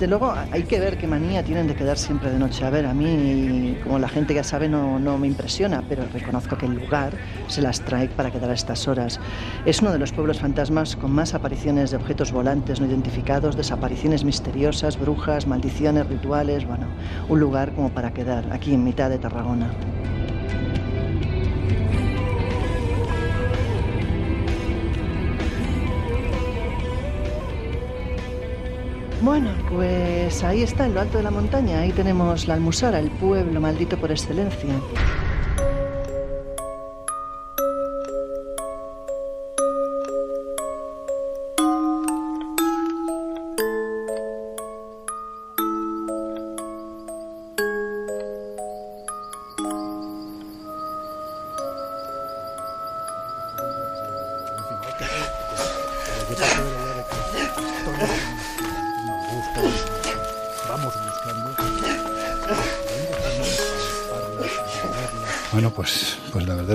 desde luego hay que ver qué manía tienen de quedar siempre de noche. A ver, a mí, como la gente ya sabe, no, no me impresiona, pero reconozco que el lugar se las trae para quedar a estas horas. Es uno de los pueblos fantasmas con más apariciones de objetos volantes no identificados, desapariciones misteriosas, brujas, maldiciones, rituales, bueno, un lugar como para quedar aquí en mitad de Tarragona. Bueno, pues ahí está, en lo alto de la montaña. Ahí tenemos la Almusara, el pueblo maldito por excelencia.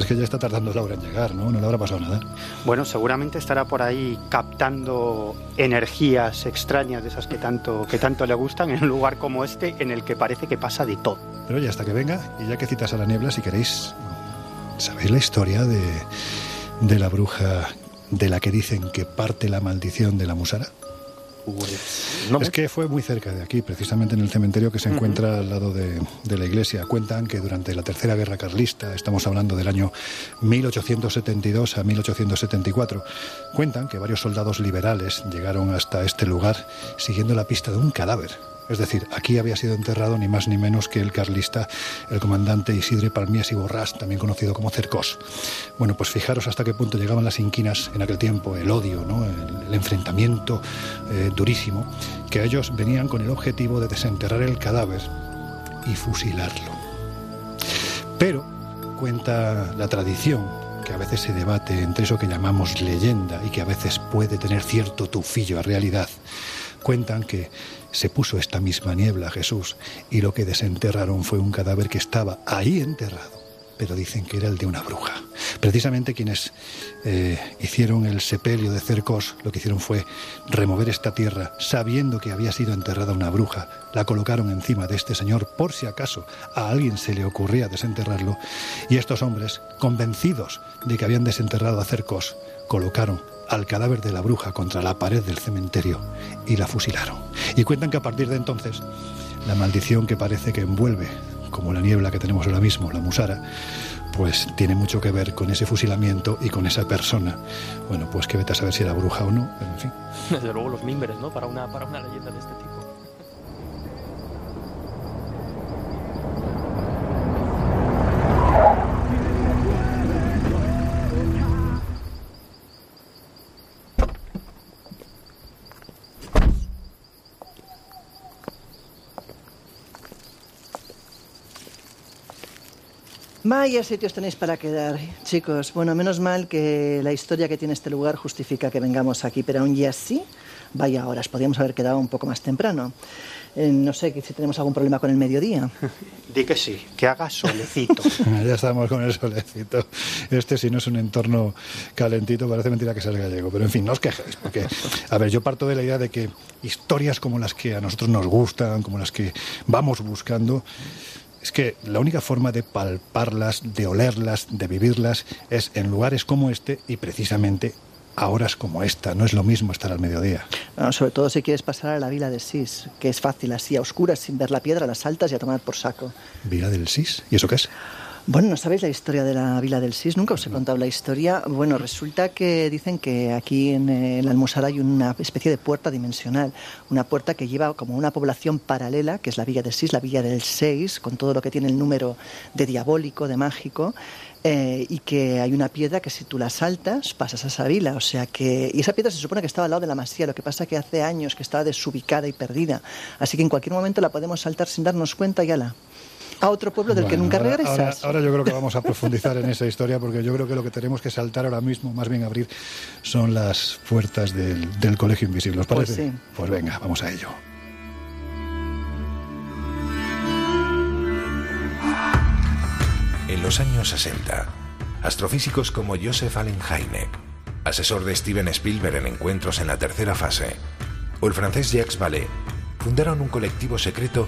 Es que ya está tardando Laura en llegar, ¿no? No le habrá pasado nada. Bueno, seguramente estará por ahí captando energías extrañas de esas que tanto, que tanto le gustan en un lugar como este en el que parece que pasa de todo. Pero ya hasta que venga, y ya que citas a la niebla, si queréis, ¿sabéis la historia de, de la bruja de la que dicen que parte la maldición de la musara? Es que fue muy cerca de aquí, precisamente en el cementerio que se encuentra al lado de, de, la iglesia. Cuentan que durante la Tercera Guerra Carlista, estamos hablando del año 1872 a 1874, cuentan que varios soldados liberales llegaron hasta este lugar siguiendo la pista de un cadáver es decir, aquí había sido enterrado ni más ni menos que el carlista, el comandante Isidre Palmies y Borrás, también conocido como Cercós. Bueno, pues fijaros hasta qué punto llegaban las inquinas en aquel tiempo, el odio, ¿no? el, enfrentamiento eh, durísimo, que ellos venían con el objetivo de desenterrar el cadáver y fusilarlo. Pero cuenta la tradición que a veces se debate entre eso que llamamos leyenda y que a veces puede tener cierto tufillo a realidad. Cuentan que se puso esta misma niebla Jesús y lo que desenterraron fue un cadáver que estaba ahí enterrado, pero dicen que era el de una bruja. Precisamente quienes eh, hicieron el sepelio de Cercos lo que hicieron fue remover esta tierra sabiendo que había sido enterrada una bruja, la colocaron encima de este señor por si acaso a alguien se le ocurría desenterrarlo y estos hombres, convencidos de que habían desenterrado a Cercos, colocaron al cadáver de la bruja contra la pared del cementerio y la fusilaron. Y cuentan que a partir de entonces, la maldición que parece que envuelve, como la niebla que tenemos ahora mismo, la musara, pues tiene mucho que ver con ese fusilamiento y con esa persona. Bueno, pues que vete a saber si era bruja o no, pero en fin. Desde luego los mimbres, ¿no? Para una, para una leyenda de este tipo. Vaya sitios tenéis para quedar, chicos. Bueno, menos mal que la historia que tiene este lugar justifica que vengamos aquí, pero aún y así, vaya horas, podríamos haber quedado un poco más temprano. Eh, no sé si tenemos algún problema con el mediodía. Di que sí, que haga solecito. ya estamos con el solecito. Este, si no es un entorno calentito, parece mentira que sea el gallego. Pero en fin, no os quejéis, porque, a ver, yo parto de la idea de que historias como las que a nosotros nos gustan, como las que vamos buscando, es que la única forma de palparlas, de olerlas, de vivirlas, es en lugares como este y precisamente a horas como esta. No es lo mismo estar al mediodía. No, sobre todo si quieres pasar a la vila del Sis, que es fácil así, a oscuras, sin ver la piedra, las saltas y a tomar por saco. ¿Vila del Sis? ¿Y eso qué es? Bueno, ¿no sabéis la historia de la Vila del Sis? Nunca os he contado la historia. Bueno, resulta que dicen que aquí en eh, la Almusara hay una especie de puerta dimensional, una puerta que lleva como una población paralela, que es la Villa del Sis, la Villa del Seis, con todo lo que tiene el número de diabólico, de mágico, eh, y que hay una piedra que si tú la saltas pasas a esa vila, o sea que y esa piedra se supone que estaba al lado de la masía, lo que pasa que hace años que estaba desubicada y perdida, así que en cualquier momento la podemos saltar sin darnos cuenta y ala a otro pueblo del bueno, que nunca ahora, regresas. Ahora, ahora, yo creo que vamos a profundizar en esa historia porque yo creo que lo que tenemos que saltar ahora mismo, más bien abrir, son las puertas del, del Colegio Invisible. ¿Os parece? Pues, sí. pues venga, vamos a ello. En los años 60, astrofísicos como Joseph Allen Hynek, asesor de Steven Spielberg en encuentros en la tercera fase, o el francés Jacques Vallée, fundaron un colectivo secreto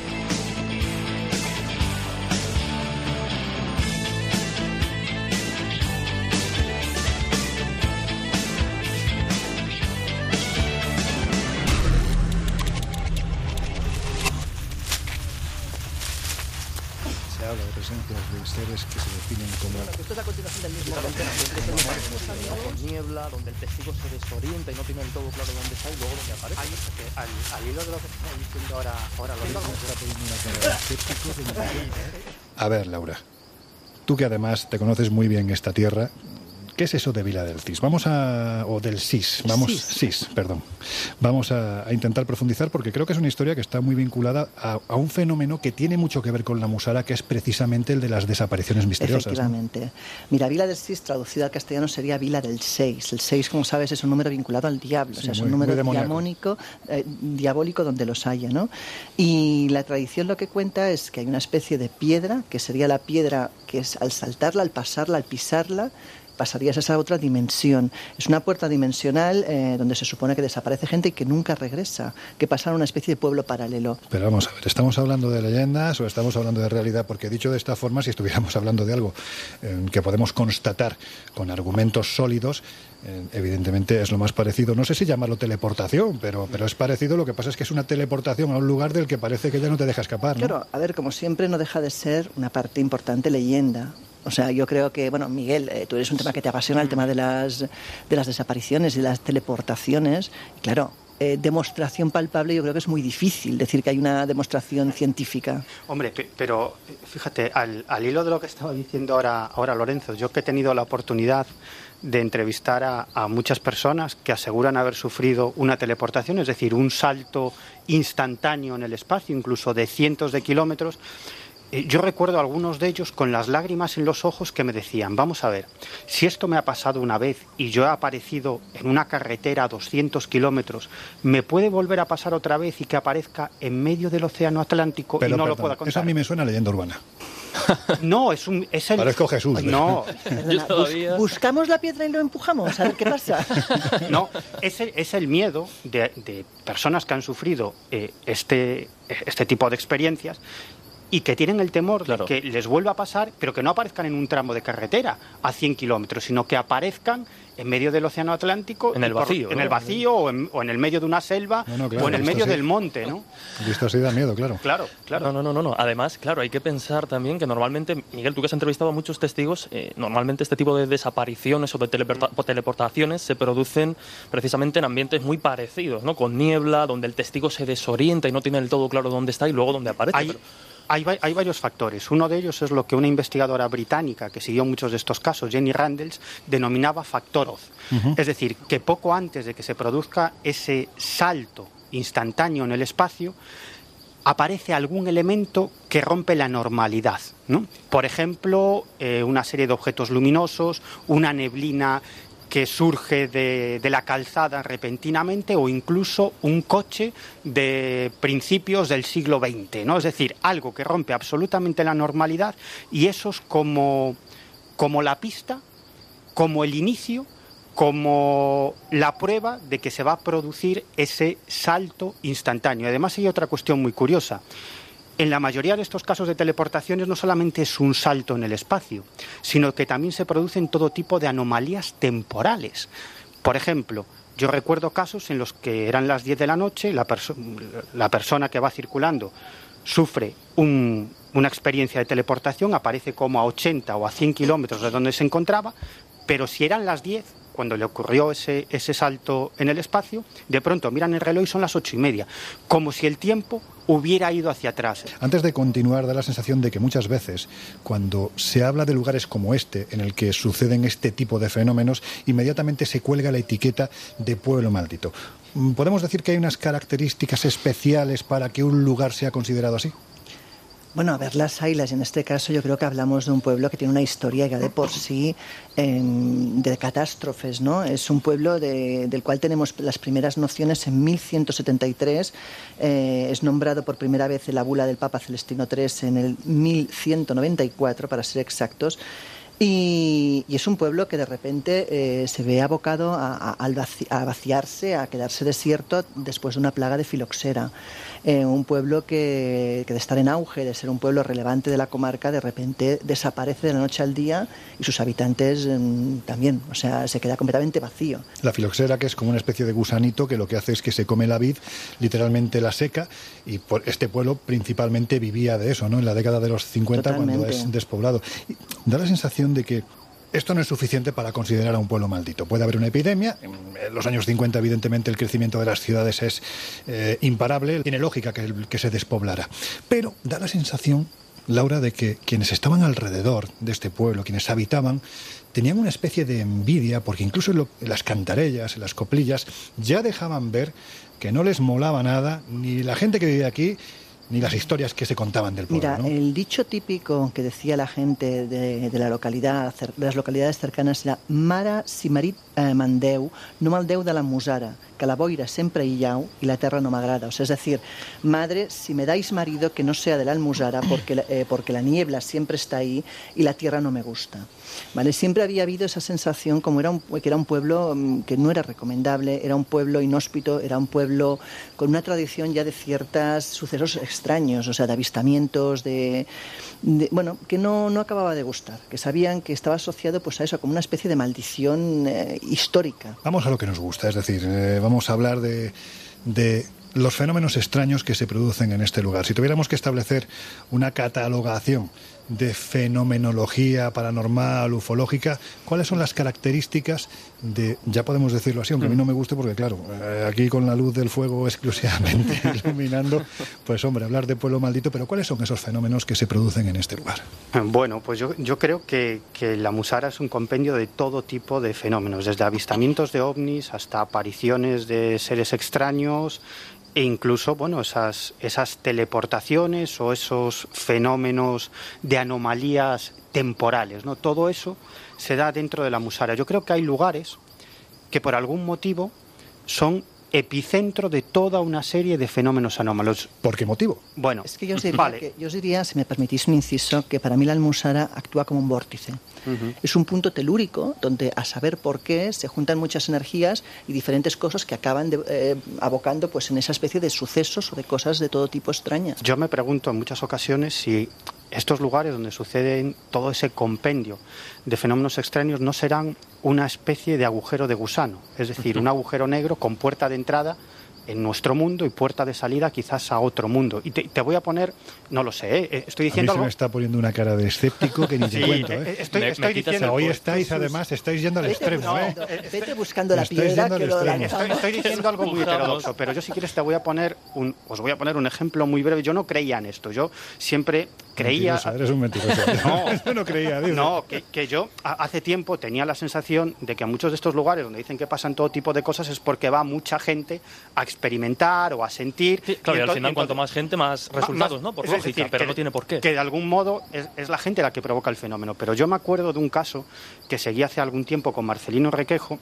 A ver, Laura, tú que además te conoces muy bien esta tierra, ¿qué es eso de Vila del Cis? Vamos a... o del Sis, vamos... Sis, perdón. Vamos a, a intentar profundizar porque creo que es una historia que está muy vinculada a, a un fenómeno que tiene mucho que ver con la musara, que es precisamente el de las desapariciones misteriosas. ¿no? Efectivamente. Mira, Vila del Sis, traducida al castellano, sería Vila del 6. El 6, como sabes, es un número vinculado al diablo. Sí, o sea, es muy- un número diamónico, eh, diabólico donde los haya, ¿no? Y la tradición lo que cuenta es que hay una especie de piedra, que sería la piedra que es al saltarla, al pasarla, al pisarla, pasarías a esa otra dimensión. Es una puerta dimensional eh, donde se supone que desaparece gente y que nunca regresa, que pasa a una especie de pueblo paralelo. Pero vamos a ver, ¿estamos hablando de leyendas o estamos hablando de realidad? Porque dicho de esta forma, si estuviéramos hablando de algo eh, que podemos constatar con argumentos sólidos, eh, evidentemente es lo más parecido, no sé si llamarlo teleportación, pero, pero es parecido, lo que pasa es que es una teleportación a un lugar del que parece que ya no te deja escapar. ¿no? Claro, a ver, como siempre no deja de ser una parte importante leyenda. O sea, yo creo que, bueno, Miguel, eh, tú eres un tema que te apasiona, el tema de las, de las desapariciones y las teleportaciones. Claro, eh, demostración palpable yo creo que es muy difícil decir que hay una demostración científica. Hombre, pe- pero eh, fíjate, al, al hilo de lo que estaba diciendo ahora, ahora Lorenzo, yo que he tenido la oportunidad de entrevistar a, a muchas personas que aseguran haber sufrido una teleportación, es decir, un salto instantáneo en el espacio, incluso de cientos de kilómetros, yo recuerdo a algunos de ellos con las lágrimas en los ojos que me decían, vamos a ver, si esto me ha pasado una vez y yo he aparecido en una carretera a 200 kilómetros, ¿me puede volver a pasar otra vez y que aparezca en medio del océano Atlántico Pero, y no lo pueda Eso a contar? mí me suena a leyenda urbana. No, es, un, es el... Parezco Jesús. No, Perdona, todavía- bus- buscamos la piedra y lo empujamos, a ver qué pasa. no, es el, es el miedo de, de personas que han sufrido eh, este, este tipo de experiencias y que tienen el temor Claro. de que les vuelva a pasar, pero que no aparezcan en un tramo de carretera a 100 kilómetros, sino que aparezcan en medio del Océano Atlántico. En y el vacío, En ¿no? el vacío o en, o en el medio de una selva No, no, claro, o en el esto medio sí. del monte, ¿no? Visto así da miedo, claro. Claro, claro. No, no, no, no. Además, claro, hay que pensar también que normalmente, Miguel, tú que has entrevistado a muchos testigos, eh, normalmente este tipo de desapariciones o de teleporta- o teleportaciones se producen precisamente en ambientes muy parecidos, ¿no? Con niebla, donde el testigo se desorienta y no tiene del todo claro dónde está y luego dónde aparece. Hay, pero- hay, va- hay varios factores. Uno de ellos es lo que una investigadora británica que siguió muchos de estos casos, Jenny Randles, denominaba factor Oz. Es decir, que poco antes de que se produzca ese salto instantáneo en el espacio, aparece algún elemento que rompe la normalidad. ¿no? Por ejemplo, eh, una serie de objetos luminosos, una neblina que surge de, de la calzada repentinamente o incluso un coche de principios del siglo XX, ¿no? Es decir, algo que rompe absolutamente la normalidad y eso es como, como la pista, como el inicio, como la prueba de que se va a producir ese salto instantáneo. Además hay otra cuestión muy curiosa. En la mayoría de estos casos de teleportaciones no solamente es un salto en el espacio, sino que también se producen todo tipo de anomalías temporales. Por ejemplo, yo recuerdo casos en los que eran las 10 de la noche, la, la persona que va circulando sufre un- una experiencia de teleportación, aparece como a 80 o a 100 kilómetros de donde se encontraba, pero si eran las 10 o cuando le ocurrió ese, ese salto en el espacio, de pronto miran el reloj y son las ocho y media, como si el tiempo hubiera ido hacia atrás. Antes de continuar, da la sensación de que muchas veces, cuando se habla de lugares como este, en el que suceden este tipo de fenómenos, inmediatamente se cuelga la etiqueta de pueblo maldito. ¿Podemos decir que hay unas características especiales para que un lugar sea considerado así? Bueno, a ver, las Ailas, en este caso yo creo que hablamos de un pueblo que tiene una historia ya de por sí de catástrofes, ¿no? Es un pueblo del cual tenemos las primeras nociones en 1173, eh, es nombrado por primera vez en la bula del Papa Celestino III en el 1194, para ser exactos, y, es un pueblo que de repente eh, se ve abocado a, vaciarse, a quedarse desierto después de una plaga de filoxera. Eh, un pueblo que, de estar en auge, de ser un pueblo relevante de la comarca, de repente desaparece de la noche al día y sus habitantes mm, también, o sea, se queda completamente vacío. La filoxera, que es como una especie de gusanito que lo que hace es que se come la vid, literalmente la seca, y por este pueblo principalmente vivía de eso, ¿no? En la década de los 50, cuando es despoblado. da la sensación de que esto no es suficiente para considerar a un pueblo maldito. Puede haber una epidemia. En los años 50, evidentemente, el crecimiento de las ciudades es eh, imparable. Tiene lógica que, se despoblara. Pero da la sensación, Laura, de que quienes estaban alrededor de este pueblo, quienes habitaban, tenían una especie de envidia, porque incluso en, las cantarellas, en las coplillas, ya dejaban ver que no les molaba nada, ni la gente que vivía aquí, ni las historias que se contaban del pueblo. Mira, el dicho típico que decía la gente de, la localidad, de las localidades cercanas era Mara si marit eh, mandeu, no maldeu de la musara, que la boira siempre y la tierra no me agrada. O sea, es decir, madre, si me dais marido que no sea de la almusara, porque, eh, porque la niebla siempre está ahí y la tierra no me gusta. ¿Vale? Siempre había habido esa sensación como era un, que era un pueblo mm, que no era recomendable, era un pueblo inhóspito, era un pueblo con una tradición ya de ciertos sucesos extraños, o sea, de avistamientos, de, bueno, que no, no, acababa de gustar, que sabían que estaba asociado pues a eso, como una especie de maldición eh, histórica. Vamos a lo que nos gusta, es decir, eh, vamos a hablar de, de los fenómenos extraños que se producen en este lugar. Si tuviéramos que establecer una catalogación de fenomenología paranormal, ufológica, ¿cuáles son las características de, ya podemos decirlo así, aunque a mí no me guste porque claro, eh, aquí con la luz del fuego exclusivamente iluminando, pues hombre, hablar de pueblo maldito, pero ¿cuáles son esos fenómenos que se producen en este lugar? Bueno, pues yo, yo creo que, que la Musara es un compendio de todo tipo de fenómenos, desde avistamientos de ovnis hasta apariciones de seres extraños, e incluso bueno esas esas teleportaciones o esos fenómenos de anomalías temporales no todo eso se da dentro de la musara. Yo creo que hay lugares que por algún motivo son epicentro de toda una serie de fenómenos anómalos. ¿Por qué motivo? Bueno, es que yo os diría, que, yo os diría si me permitís un inciso, que para mí la almusara actúa como un vórtice. Es un punto telúrico donde a saber por qué se juntan muchas energías y diferentes cosas que acaban eh, abocando pues en esa especie de sucesos o de cosas de todo tipo extrañas. Yo me pregunto en muchas ocasiones si estos lugares donde suceden todo ese compendio de fenómenos extraños no serán una especie de agujero de gusano, es decir, un agujero negro con puerta de entrada en nuestro mundo y puerta de salida quizás a otro mundo. Y te, voy a poner, no lo sé, ¿eh? estoy diciendo a mí se me está poniendo una cara de escéptico que ni te cuento. ¿eh? ¿eh? Estoy, estoy diciendo, hoy estáis, además, estáis yendo al extremo. ¿eh? Vete buscando la piedra que lo estoy, estoy, diciendo algo muy heterodoxo, pero yo si quieres te voy a poner un, os voy a poner un ejemplo muy breve. Yo no creía en esto, yo siempre creía... eres un mentiroso. no, yo no creía. No, que, que yo hace tiempo tenía la sensación de que a muchos de estos lugares donde dicen que pasan todo tipo de cosas es porque va mucha gente a experimentar o a sentir. claro, y, al final, cuanto más gente, más resultados, ¿no? Por lógica, pero no tiene por qué. Que de algún modo es, la gente la que provoca el fenómeno. Pero yo me acuerdo de un caso que seguí hace algún tiempo con Marcelino Requejo,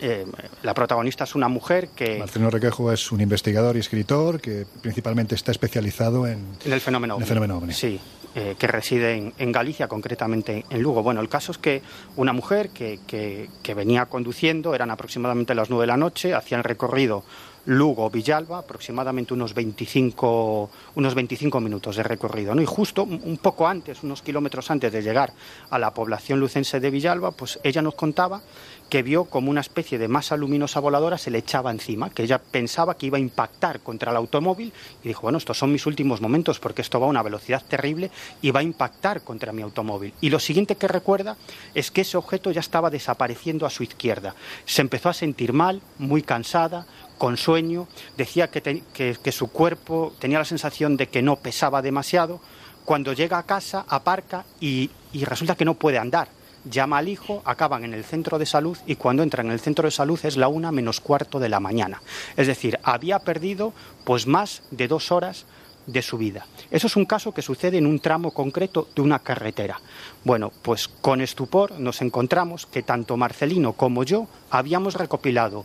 eh, la protagonista es una mujer que... Marcelino Requejo es un investigador y escritor que principalmente está especializado en, en el fenómeno en el fenómeno Sí, eh, que reside en, Galicia, concretamente en Lugo. Bueno, el caso es que una mujer que, que, que venía conduciendo, eran aproximadamente las nueve de la noche, hacía el recorrido Lugo, Villalba, aproximadamente unos 25, unos 25 minutos de recorrido. ¿no? Y justo un poco antes, unos kilómetros antes de llegar a la población lucense de Villalba, pues ella nos contaba que vio como una especie de masa luminosa voladora se le echaba encima, que ella pensaba que iba a impactar contra el automóvil y dijo, bueno, estos son mis últimos momentos porque esto va a una velocidad terrible y va a impactar contra mi automóvil. Y lo siguiente que recuerda es que ese objeto ya estaba desapareciendo a su izquierda. Se empezó a sentir mal, muy cansada, con sueño, decía que, que su cuerpo tenía la sensación de que no pesaba demasiado. Cuando llega a casa, aparca y, y resulta que no puede andar llama al hijo, acaban en el centro de salud y cuando entran en el centro de salud es la una menos cuarto de la mañana. Es decir, había perdido pues más de dos horas de su vida. Eso es un caso que sucede en un tramo concreto de una carretera. Bueno, pues con estupor nos encontramos que tanto Marcelino como yo habíamos recopilado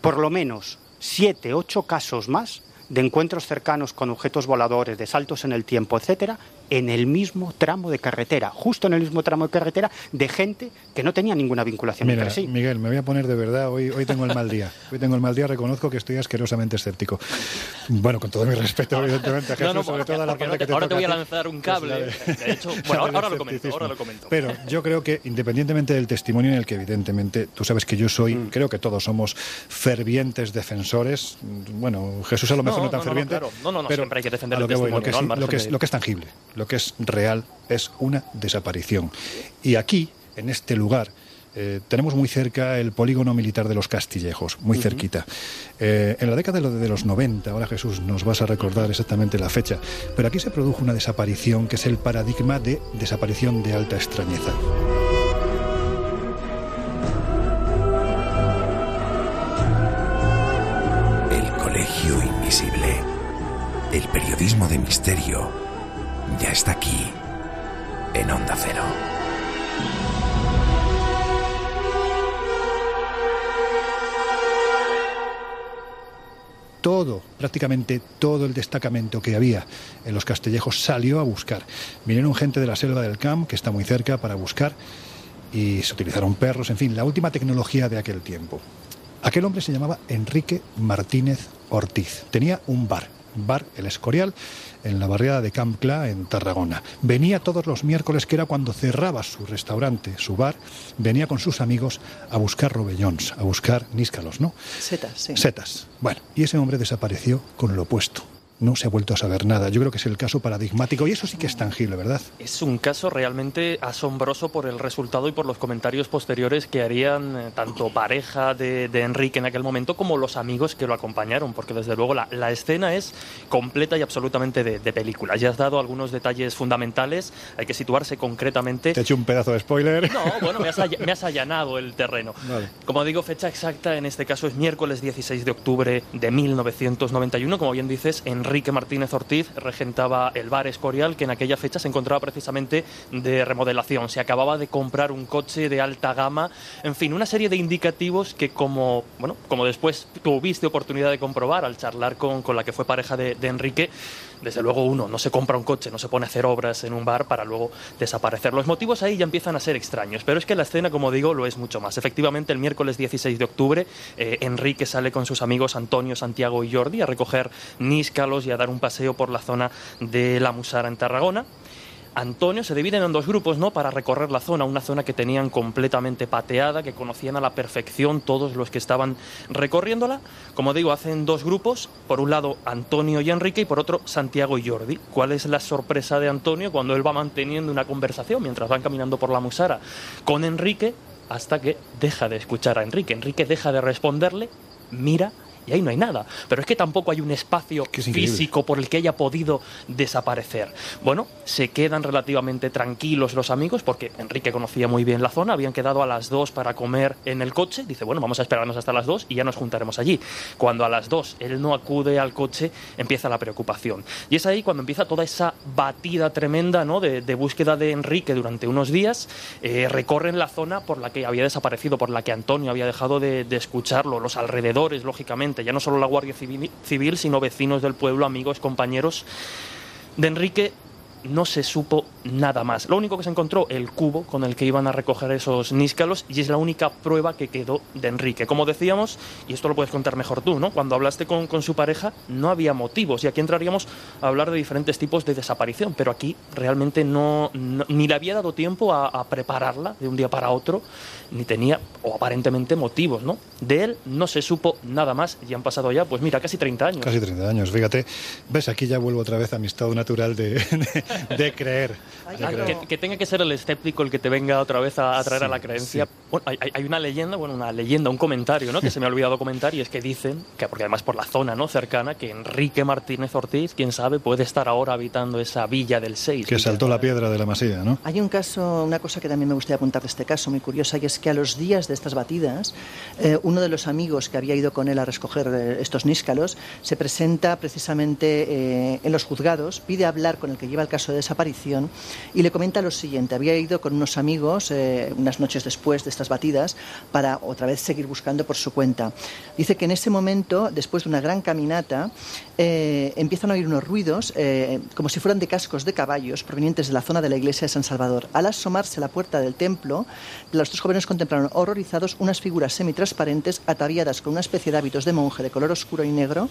por lo menos siete, ocho casos más de encuentros cercanos con objetos voladores, de saltos en el tiempo, etcétera, en el mismo tramo de carretera, justo en el mismo tramo de carretera, de gente que no tenía ninguna vinculación Mira, entre sí. Miguel, me voy a poner de verdad, hoy, hoy tengo el mal día. Hoy tengo el mal día, reconozco que estoy asquerosamente escéptico. Bueno, con todo mi respeto, evidentemente, a Jesús, No, no, sobre todo a la parte no que te- ahora te voy a lanzar un cable. la de- De hecho, la bueno, ahora lo comento, escepticismo. ahora lo comento. Pero yo creo que, independientemente del testimonio en el que, evidentemente, tú sabes que yo soy, Mm. creo que todos somos fervientes defensores. Bueno, Jesús a lo mejor no, No, tan no, no, no, ferviente. claro. No, no, no, pero siempre hay que defender el que voy, lo testimonio, que, lo, que es, lo que es tangible, lo que es real, es una desaparición. Y aquí, en este lugar, eh, tenemos muy cerca el polígono militar de los Castillejos, muy cerquita. Eh, en la década de lo- de los 90, ahora Jesús nos vas a recordar exactamente la fecha, pero aquí se produjo una desaparición que es el paradigma de desaparición de alta extrañeza. El Colegio Invisible. El periodismo de misterio ya está aquí, en Onda Cero. todo, prácticamente todo el destacamento que había en los Castellejos salió a buscar. Vinieron gente de la selva del Camp, que está muy cerca, para buscar y se utilizaron perros, en fin, la última tecnología de aquel tiempo. Aquel hombre se llamaba Enrique Martínez Ortiz. Tenía un bar, bar El Escorial, en la barriada de Camp Cla, en Tarragona. Venía todos los miércoles, que era cuando cerraba su restaurante, su bar, venía con sus amigos a buscar robellons, a buscar níscalos, ¿no? Setas, sí. Setas. Bueno, y ese hombre desapareció con lo opuesto. No se ha vuelto a saber nada. Yo creo que es el caso paradigmático y eso sí que es tangible, ¿verdad? Es un caso realmente asombroso por el resultado y por los comentarios posteriores que harían eh, tanto pareja de, de Enrique en aquel momento como los amigos que lo acompañaron, porque desde luego la, la escena es completa y absolutamente de, de película. Ya has dado algunos detalles fundamentales, hay que situarse concretamente. Te he hecho un pedazo de spoiler. No, bueno, me has, all- me has allanado el terreno. Vale. Como digo, fecha exacta en este caso es miércoles 16 de octubre de 1991. Como bien dices, Enrique Martínez Ortiz regentaba el bar Escorial, que en aquella fecha se encontraba precisamente de remodelación. Se acababa de comprar un coche de alta gama. En fin, una serie de indicativos que, como, bueno, como después tuviste oportunidad de comprobar al charlar con, con la que fue pareja de Enrique, desde luego uno no se compra un coche, no se pone a hacer obras en un bar para luego desaparecer. Los motivos ahí ya empiezan a ser extraños, pero es que la escena, como digo, lo es mucho más. Efectivamente, el miércoles 16 de octubre, eh, Enrique sale con sus amigos Antonio, Santiago y Jordi a recoger níscalos y a dar un paseo por la zona de la Musara en Tarragona. Antonio se dividen en dos grupos, ¿no? Para recorrer la zona, una zona que tenían completamente pateada, que conocían a la perfección todos los que estaban recorriéndola. Como digo, hacen dos grupos, por un lado Antonio y Enrique y por otro Santiago y Jordi. ¿Cuál es la sorpresa de Antonio cuando él va manteniendo una conversación mientras van caminando por la Musara con Enrique hasta que deja de escuchar a Enrique? Enrique deja de responderle, mira y ahí no hay nada. Pero es que tampoco hay un espacio Que es increíble. físico por el que haya podido desaparecer. Bueno, se quedan relativamente tranquilos los amigos porque Enrique conocía muy bien la zona, habían quedado a las 2 para comer en el coche, dice, bueno, vamos a esperarnos hasta las 2 y ya nos juntaremos allí. Cuando a las 2 él no acude al coche, empieza la preocupación. Y es ahí cuando empieza toda esa batida tremenda ¿no? de, de búsqueda de Enrique durante unos días, eh, recorren la zona por la que había desaparecido, por la que Antonio había dejado de, de escucharlo, los alrededores, lógicamente, ya no solo la Guardia Civil, sino vecinos del pueblo, amigos, compañeros de Enrique no se supo nada más. Lo único que se encontró, el cubo con el que iban a recoger esos níscalos, y es la única prueba que quedó de Enrique. Como decíamos, y esto lo puedes contar mejor tú, ¿no? Cuando hablaste con, su pareja, no había motivos, y aquí entraríamos a hablar de diferentes tipos de desaparición, pero aquí realmente no, ni le había dado tiempo a, prepararla de un día para otro, ni tenía, o aparentemente, motivos, ¿no? De él no se supo nada más, y han pasado ya, pues mira, casi 30 años. Casi 30 años, fíjate. ¿Ves? Aquí ya vuelvo otra vez a mi estado natural de, de creer. de creer. que, que tenga que ser el escéptico el que te venga otra vez a, a traer Sí, a la creencia. sí. Bueno, hay, hay- hay una leyenda, bueno, una leyenda, un comentario, ¿no? Que se me ha olvidado comentar y es que dicen, que porque además por la zona, ¿no? Cercana, que Enrique Martínez Ortiz, quién sabe, puede estar ahora habitando esa villa del 6. Que saltó la piedra de la masía, ¿no? Hay un caso, una cosa que también me gustaría apuntar de este caso, muy curiosa, y es que a los días de estas batidas, eh, uno de los amigos que había ido con él a recoger eh, estos níscalos se presenta precisamente eh, en los juzgados, pide hablar con el que lleva el caso de desaparición y le comenta lo siguiente: había ido con unos amigos eh, unas noches después de estas batidas para otra vez seguir buscando por su cuenta. Dice que en ese momento, después de una gran caminata, eh, empiezan a oír unos ruidos eh, como si fueran de cascos de caballos provenientes de la zona de la iglesia de San Salvador. Al asomarse a la puerta del templo, los dos jóvenes contemplaron horrorizados unas figuras semitransparentes ataviadas con una especie de hábitos de monje de color oscuro y negro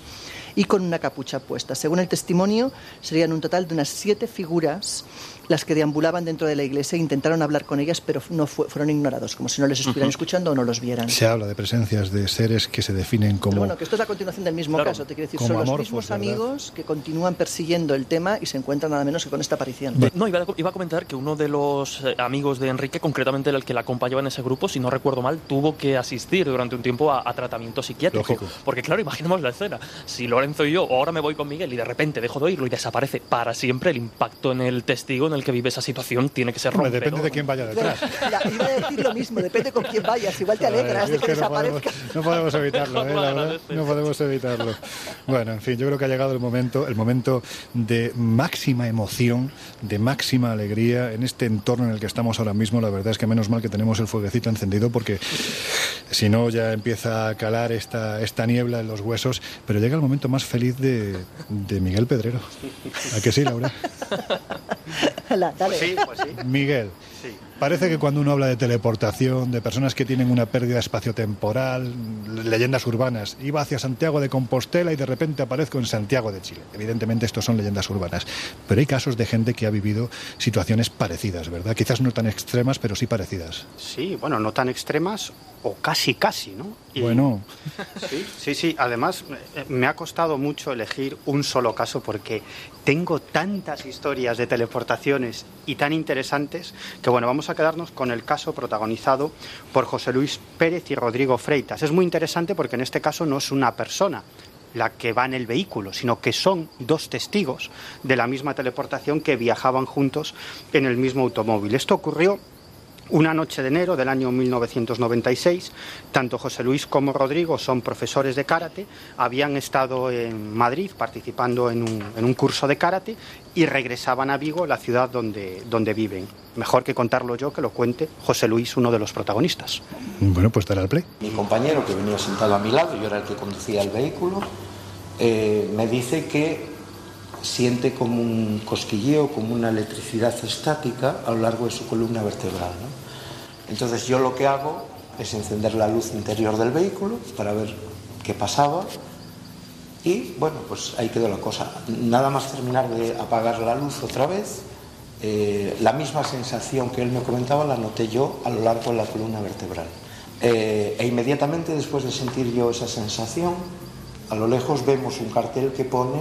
y con una capucha puesta. Según el testimonio, serían un total de unas siete figuras figuras las que deambulaban dentro de la iglesia e intentaron hablar con ellas, pero no fue- fueron ignorados, como si no les estuvieran escuchando o no los vieran. Se habla de presencias de seres que se definen como... Pero bueno, que esto es la continuación del mismo Claro, caso, te quiero decir, como son los amorfos, mismos ¿verdad? amigos que continúan persiguiendo el tema y se encuentran nada menos que con esta aparición. No, iba a, iba a comentar que uno de los eh, amigos de Enrique, concretamente el que la acompañaba en ese grupo, si no recuerdo mal, tuvo que asistir durante un tiempo a, a tratamiento psiquiátrico. Lógico. Porque claro, imaginemos la escena. Si Lorenzo y yo, ahora me voy con Miguel y de repente dejo de oírlo y desaparece para siempre, el impacto en el testigo en el que vive esa situación tiene que ser rompedor. depende de quién vaya detrás. Iba a decir lo mismo, depende con quién vayas, igual te alegras de que, que no podemos, desaparezca. no podemos evitarlo, ¿eh? La verdad, no podemos evitarlo. Bueno, en fin, yo creo que ha llegado el momento, el momento de máxima emoción, de máxima alegría en este entorno en el que estamos ahora mismo. La verdad es que menos mal que tenemos el fueguecito encendido porque si no ya empieza a calar esta, esta niebla en los huesos. Pero llega el momento más feliz de, de Miguel Pedrero. ¿A que sí, Laura? Hala, dale. Pues sí, pues sí. Miguel. Sí. Parece que cuando uno habla de teleportación, de personas que tienen una pérdida espaciotemporal, leyendas urbanas, iba hacia Santiago de Compostela y de repente aparezco en Santiago de Chile. Evidentemente estos son leyendas urbanas, pero hay casos de gente que ha vivido situaciones parecidas, ¿verdad? Quizás no tan extremas, pero sí parecidas. Sí, bueno, no tan extremas o casi, casi, ¿no? Y- Bueno, Sí, sí, sí. Además, eh, me ha costado mucho elegir un solo caso porque tengo tantas historias de teleportaciones y tan interesantes que, bueno, vamos a quedarnos con el caso protagonizado por José Luis Pérez y Rodrigo Freitas. Es muy interesante porque en este caso no es una persona la que va en el vehículo, sino que son dos testigos de la misma teleportación que viajaban juntos en el mismo automóvil. Esto ocurrió una noche de enero del año 1996, tanto José Luis como Rodrigo son profesores de karate, habían estado en Madrid participando en un, en un curso de karate y regresaban a Vigo, la ciudad donde, donde viven. Mejor que contarlo yo, que lo cuente José Luis, uno de los protagonistas. bueno, pues dará al play. Mi compañero, que venía sentado a mi lado, yo era el que conducía el vehículo, eh, me dice que siente como un cosquilleo, como una electricidad estática a lo largo de su columna vertebral. ¿no? Entonces yo lo que hago es encender la luz interior del vehículo para ver qué pasaba y bueno, pues ahí quedó la cosa. Nada más terminar de apagar la luz otra vez, eh, la misma sensación que él me comentaba la noté yo a lo largo de la columna vertebral. Eh, e inmediatamente después de sentir yo esa sensación, a lo lejos vemos un cartel que pone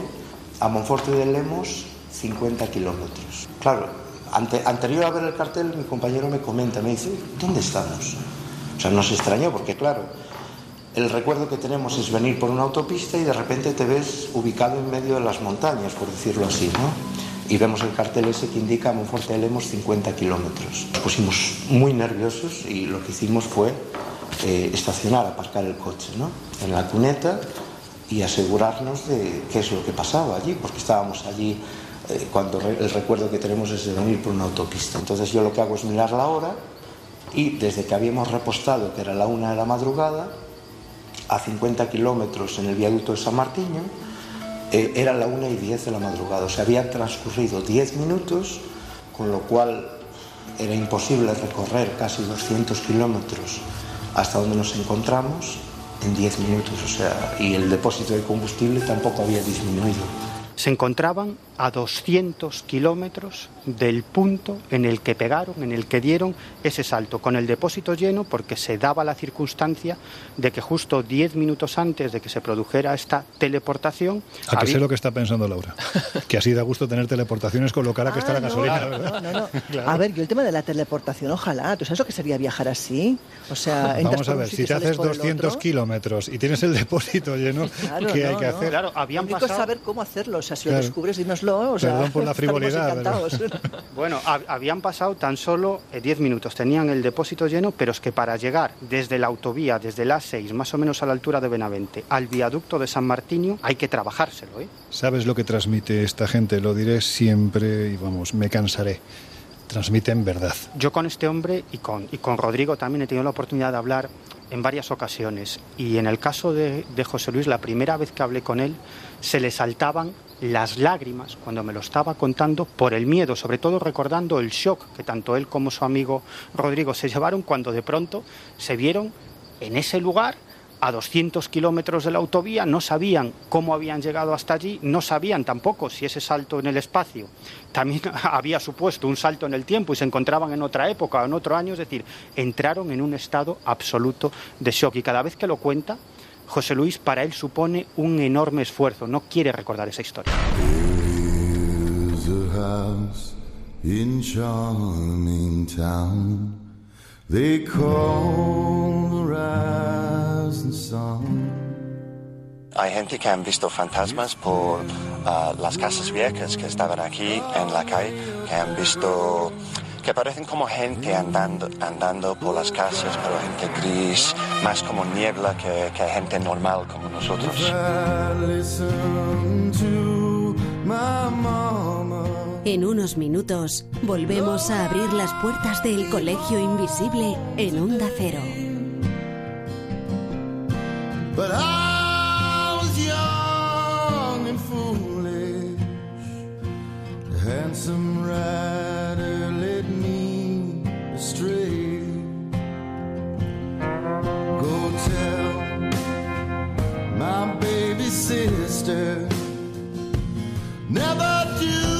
a Monforte de Lemos 50 kilómetros. Claro, ante- anterior a ver el cartel, mi compañero me comenta, me dice, ¿dónde estamos? O sea, nos extrañó porque, claro, el recuerdo que tenemos es venir por una autopista y de repente te ves ubicado en medio de las montañas, por decirlo así, ¿no? Y vemos el cartel ese que indica Monforte de Lemos 50 kilómetros. Nos pusimos muy nerviosos y lo que hicimos fue eh, estacionar, aparcar el coche, ¿no? En la cuneta y asegurarnos de qué es lo que pasaba allí, porque estábamos allí eh, cuando el recuerdo que tenemos es de venir por una autopista. Entonces yo lo que hago es mirar la hora y desde que habíamos repostado, que era la una de la madrugada, a 50 kilómetros en el viaducto de San Martiño, eh, era la 1 y 10 de la madrugada. O sea, habían transcurrido 10 minutos, con lo cual era imposible recorrer casi 200 kilómetros hasta donde nos encontramos en 10 minutos. O sea, y el depósito de combustible tampoco había disminuido. Se encontraban a 200 kilómetros del punto en el que pegaron, en el que dieron ese salto, con el depósito lleno, porque se daba la circunstancia de que justo 10 minutos antes de que se produjera esta teleportación. A que sé lo que está pensando Laura. Que así da gusto tener teleportaciones con lo cara que está la Ah, no, gasolina, no. A ver, yo el tema de la teleportación, ojalá. ¿Tú sabes lo que sería viajar así? O sea, Vamos a ver, si te haces por el 200 otro. kilómetros y tienes el depósito lleno, Claro, ¿qué hay que no. hacer? Claro, habían Lo único es pasado. saber cómo hacerlo. O sea, si Claro. lo descubres, dínoslo. O sea, Perdón por la frivolidad. Bueno, hab- habían pasado tan solo eh, 10 minutos, tenían el depósito lleno, pero es que para llegar desde la autovía, desde la 6, más o menos a la altura de Benavente, al viaducto de San Martinio, hay que trabajárselo, ¿eh? ¿Sabes lo que transmite esta gente? Lo diré siempre y vamos, me cansaré. Transmiten verdad. Yo con este hombre y con, y con Rodrigo también he tenido la oportunidad de hablar en varias ocasiones. Y en el caso de, de José Luis, la primera vez que hablé con él, se le saltaban las lágrimas cuando me lo estaba contando por el miedo, sobre todo recordando el shock que tanto él como su amigo Rodrigo se llevaron cuando de pronto se vieron en ese lugar a 200 kilómetros de la autovía, no sabían cómo habían llegado hasta allí, no sabían tampoco si ese salto en el espacio también había supuesto un salto en el tiempo y se encontraban en otra época en otro año, es decir, entraron en un estado absoluto de shock. Y cada vez que lo cuenta, José Luis para él supone un enorme esfuerzo, no quiere recordar esa historia. There's a house in charming town they call the rising sun. Hay gente que han visto fantasmas por ah, las casas viejas que estaban aquí en la calle, que han visto que parecen como gente andando, andando por las casas, pero gente gris, más como niebla que, que gente normal como nosotros. En unos minutos volvemos a abrir las puertas del Colegio Invisible en Onda Cero. Handsome my baby sister. Never do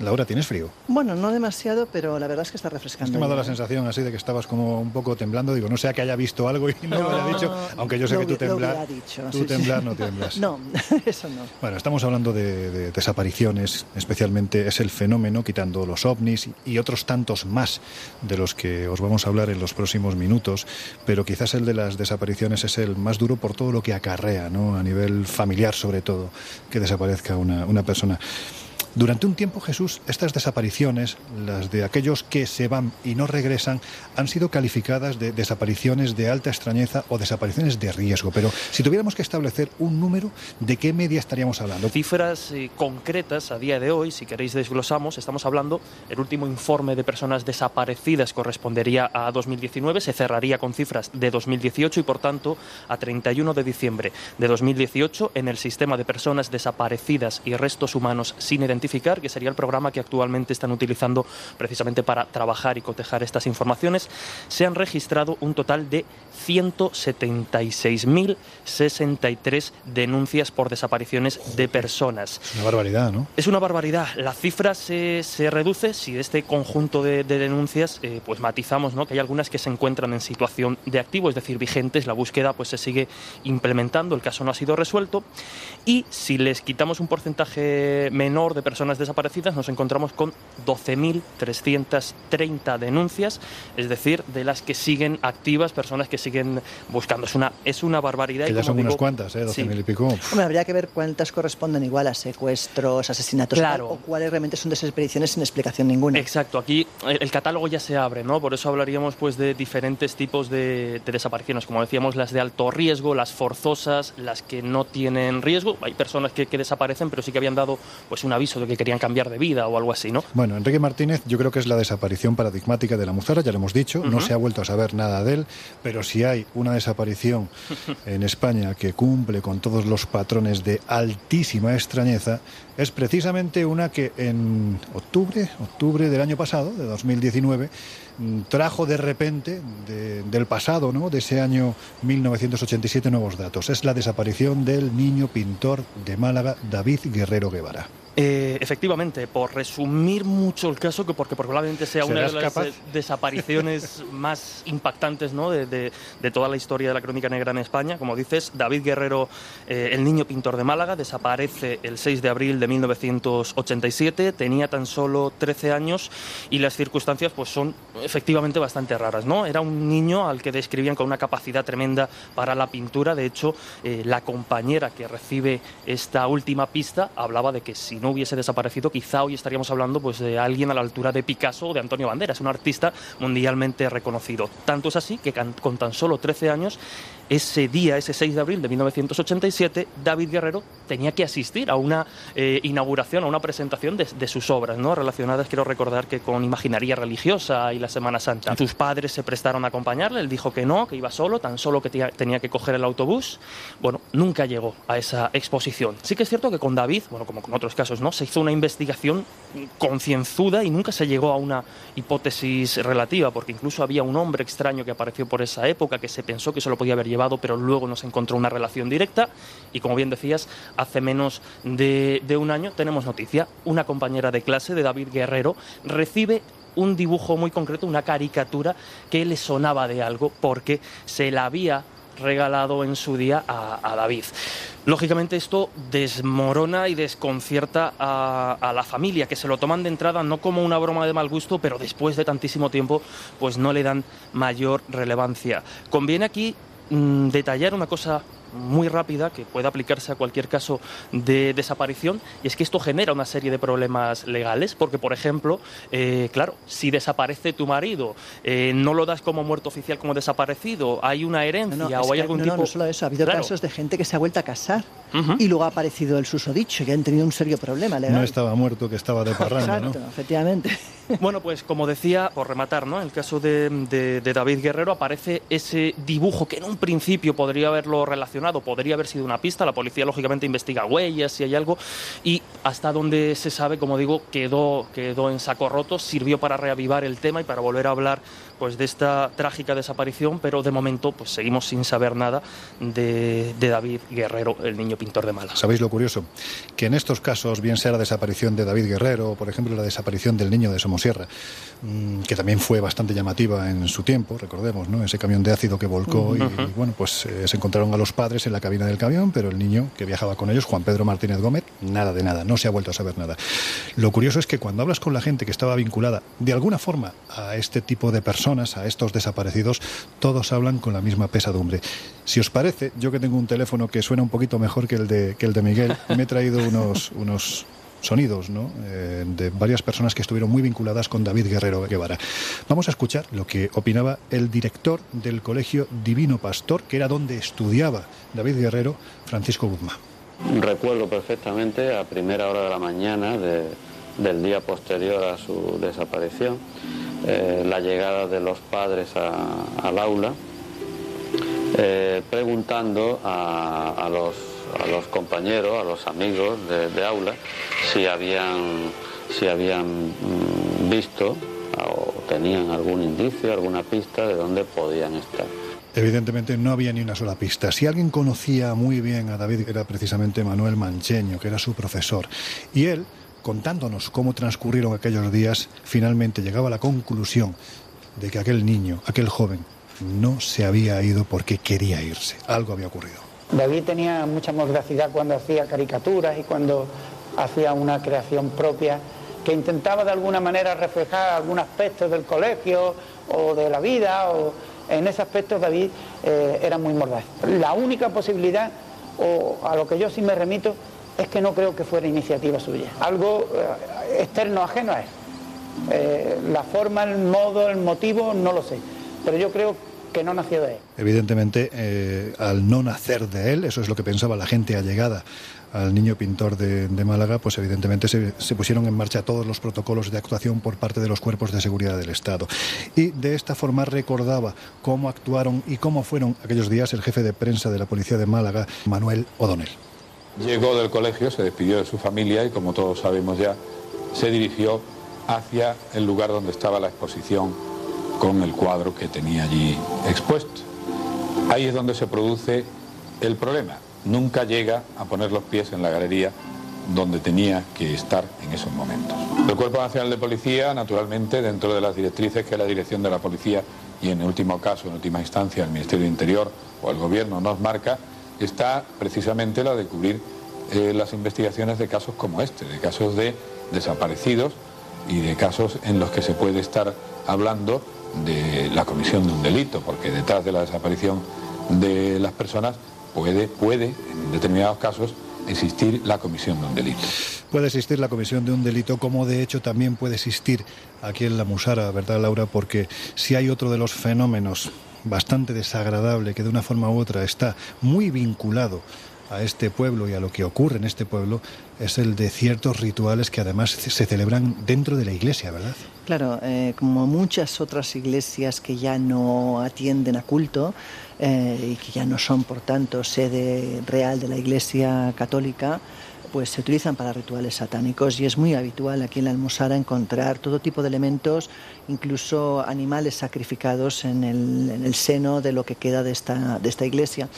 Laura, ¿tienes frío? Bueno, no demasiado, pero la verdad es que está Es refrescando. que me ha dado la sensación así de que estabas como un poco temblando. Digo, no sea que haya visto algo y no, lo haya dicho, aunque yo sé lo que tú temblar, dicho, tú sí, sí. no tiemblas. No, eso no. Bueno, estamos hablando de, de desapariciones, especialmente es el fenómeno, quitando los ovnis y otros tantos más de los que os vamos a hablar en los próximos minutos, pero quizás el de las desapariciones es el más duro por todo lo que acarrea, ¿no? A nivel familiar, sobre todo, que desaparezca una, una persona. Durante un tiempo, Jesús, estas desapariciones, las de aquellos que se van y no regresan, han sido calificadas de desapariciones de alta extrañeza o desapariciones de riesgo. Pero si tuviéramos que establecer un número, ¿de qué media estaríamos hablando? Cifras eh, concretas a día de hoy, si queréis desglosamos, estamos hablando, el último informe de personas desaparecidas correspondería a 2019, se cerraría con cifras de 2018 y por tanto a 31 de diciembre de 2018 en el sistema de personas desaparecidas y restos humanos sin identificar Identificar, que sería el programa que actualmente están utilizando precisamente para trabajar y cotejar estas informaciones, se han registrado un total de 176.063 denuncias por desapariciones de personas. Una barbaridad, ¿no? Es una barbaridad. La cifra se, se reduce si de este conjunto de, de denuncias, eh, pues matizamos, ¿no? Que hay algunas que se encuentran en situación de activo, es decir, vigentes. La búsqueda, pues se sigue implementando. El caso no ha sido resuelto. Y si les quitamos un porcentaje menor de personas desaparecidas, nos encontramos con 12.330 denuncias, es decir, de las que siguen activas, personas que siguen buscando. Es una, es una barbaridad. Que y ya son unas cuantas, ¿eh? 12.000 sí. y pico. Hombre, habría que ver cuántas corresponden igual a secuestros, asesinatos Claro. o cuáles realmente son desapariciones sin explicación ninguna. Exacto, aquí el, el catálogo ya se abre, ¿no? Por eso hablaríamos pues de diferentes tipos de, de desapariciones, como decíamos, las de alto riesgo, las forzosas, las que no tienen riesgo. Hay personas que, que desaparecen, pero sí que habían dado pues un aviso de que querían cambiar de vida o algo así, ¿no? Bueno, Enrique Martínez yo creo que es la desaparición paradigmática de la Muzara, ya lo hemos dicho, no se ha vuelto a saber nada de él, pero si hay una desaparición en España que cumple con todos los patrones de altísima extrañeza, es precisamente una que en octubre, octubre del año pasado, de 2019, mm, trajo de repente de- del pasado, ¿no? de ese año 1987, nuevos datos. Es la desaparición del niño pintor de Málaga, David Guerrero Guevara. Eh, efectivamente, por resumir mucho el caso, que porque probablemente sea una de ¿Serás las capaz? eh, desapariciones más impactantes ¿no? de, de- de toda la historia de la crónica negra en España. Como dices, David Guerrero, eh, el niño pintor de Málaga, desaparece el 6 de abril de 1987, tenía tan solo 13 años y las circunstancias pues, son efectivamente bastante raras. ¿no? Era un niño al que describían con una capacidad tremenda para la pintura. De hecho, eh, la compañera que recibe esta última pista hablaba de que si no hubiese desaparecido, quizá hoy estaríamos hablando pues, de alguien a la altura de Picasso o de Antonio Banderas, un artista mundialmente reconocido. Tanto es así que con tan solo 13 años, ese día, ese 6 de abril de 1987, David Guerrero tenía que asistir a una eh, inauguración, a una presentación de, de sus obras, ¿no? relacionadas, quiero recordar, que con imaginería religiosa y la Semana Santa. Sus padres se prestaron a acompañarle, él dijo que no, que iba solo, tan solo que tía- tenía que coger el autobús. Bueno, nunca llegó a esa exposición. Sí que es cierto que con David, bueno, como con otros casos, ¿no? se hizo una investigación concienzuda y nunca se llegó a una hipótesis relativa, porque incluso había un hombre extraño que apareció por esa época que se pensó que se lo podía haber llevado, pero luego no se encontró una relación directa. Y como bien decías, hace menos de, un año tenemos noticia. Una compañera de clase de David Guerrero recibe un dibujo muy concreto, una caricatura que le sonaba de algo porque se la había regalado en su día a, a David. Lógicamente esto desmorona y desconcierta a, a la familia, que se lo toman de entrada no como una broma de mal gusto, pero después de tantísimo tiempo pues no le dan mayor relevancia. Conviene aquí mm, detallar una cosa muy rápida que puede aplicarse a cualquier caso de desaparición y es que esto genera una serie de problemas legales porque por ejemplo eh, claro si desaparece tu marido eh, no lo das como muerto oficial como desaparecido hay una herencia No, no, o hay que- algún no, tipo no, no solo eso, ha habido Claro. casos de gente que se ha vuelto a casar y luego ha aparecido el susodicho, que han tenido un serio problema legal. No estaba muerto, que estaba de parranda, Exacto, ¿no? efectivamente. Bueno, pues como decía, por rematar, ¿no? En el caso de, de- de David Guerrero aparece ese dibujo que en un principio podría haberlo relacionado, podría haber sido una pista. La policía, lógicamente, investiga huellas si hay algo. Y hasta donde se sabe, como digo, quedó, quedó en saco roto, sirvió para reavivar el tema y para volver a hablar pues, de esta trágica desaparición. Pero de momento, pues seguimos sin saber nada de, de David Guerrero, el niño pintor de Málaga. ¿Sabéis lo curioso? Que en estos casos, bien sea la desaparición de David Guerrero o, por ejemplo, la desaparición del niño de Somosierra, mm, que también fue bastante llamativa en su tiempo, recordemos, ¿no? Ese camión de ácido que volcó y, bueno, pues eh, se encontraron a los padres en la cabina del camión, pero el niño que viajaba con ellos, Juan Pedro Martínez Gómez, nada de nada, no se ha vuelto a saber nada. Lo curioso es que cuando hablas con la gente que estaba vinculada de alguna forma a este tipo de personas, a estos desaparecidos, todos hablan con la misma pesadumbre. Si os parece, yo que tengo un teléfono que suena un poquito mejor que el de, que el de Miguel, me he traído unos, unos sonidos ¿no? Eh, de varias personas que estuvieron muy vinculadas con David Guerrero Guevara. Vamos a escuchar lo que opinaba el director del Colegio Divino Pastor, que era donde estudiaba David Guerrero, Francisco Guzmán. Recuerdo perfectamente a primera hora de la mañana de- del día posterior a su desaparición, eh, la llegada de los padres a- al aula, eh, preguntando a, a los a los compañeros, a los amigos de, de aula, si habían, si habían mm, visto o tenían algún indicio, alguna pista de dónde podían estar. Evidentemente no había ni una sola pista. Si alguien conocía muy bien a David era precisamente Manuel Mancheño, que era su profesor. Y él, contándonos cómo transcurrieron aquellos días, finalmente llegaba a la conclusión de que aquel niño, aquel joven, no se había ido porque quería irse. Algo había ocurrido. David tenía mucha mordacidad cuando hacía caricaturas y cuando hacía una creación propia que intentaba de alguna manera reflejar algún aspecto del colegio o de la vida. O... En ese aspecto David eh, era muy mordaz. La única posibilidad, o a lo que yo sí me remito, es que no creo que fuera iniciativa suya. Algo eh, externo, ajeno a él. Eh, la forma, el modo, el motivo, no lo sé. Pero yo creo que no nació de él. Evidentemente, eh, al no nacer de él, eso es lo que pensaba la gente allegada al niño pintor de, Málaga, pues evidentemente se, se pusieron en marcha todos los protocolos de actuación por parte de los cuerpos de seguridad del Estado. Y de esta forma recordaba cómo actuaron y cómo fueron aquellos días el jefe de prensa de la policía de Málaga, Manuel O'Donnell. Llegó del colegio, se despidió de su familia y como todos sabemos ya, se dirigió hacia el lugar donde estaba la exposición con el cuadro que tenía allí expuesto. Ahí es donde se produce el problema. Nunca llega a poner los pies en la galería donde tenía que estar en esos momentos. El Cuerpo Nacional de Policía, naturalmente, dentro de las directrices que la Dirección de la Policía y en último caso, en última instancia, el Ministerio de Interior o el Gobierno nos marca, está precisamente la de cubrir eh, las investigaciones de casos como este, de casos de desaparecidos y de casos en los que se puede estar hablando de la comisión de un delito, porque detrás de la desaparición de las personas puede, puede en determinados casos, existir la comisión de un delito. Puede existir la comisión de un delito, como de hecho también puede existir aquí en la Musara, ¿verdad, Laura? Porque si hay otro de los fenómenos bastante desagradable que de una forma u otra está muy vinculado a este pueblo y a lo que ocurre en este pueblo es el de ciertos rituales que además se celebran dentro de la iglesia, ¿verdad? Claro, eh, como muchas otras iglesias que ya no atienden a culto eh, y que ya no son, por tanto, sede real de la iglesia católica, pues se utilizan para rituales satánicos y es muy habitual aquí en la Almosara encontrar todo tipo de elementos, incluso animales sacrificados en el, en el seno de lo que queda de esta, de esta iglesia.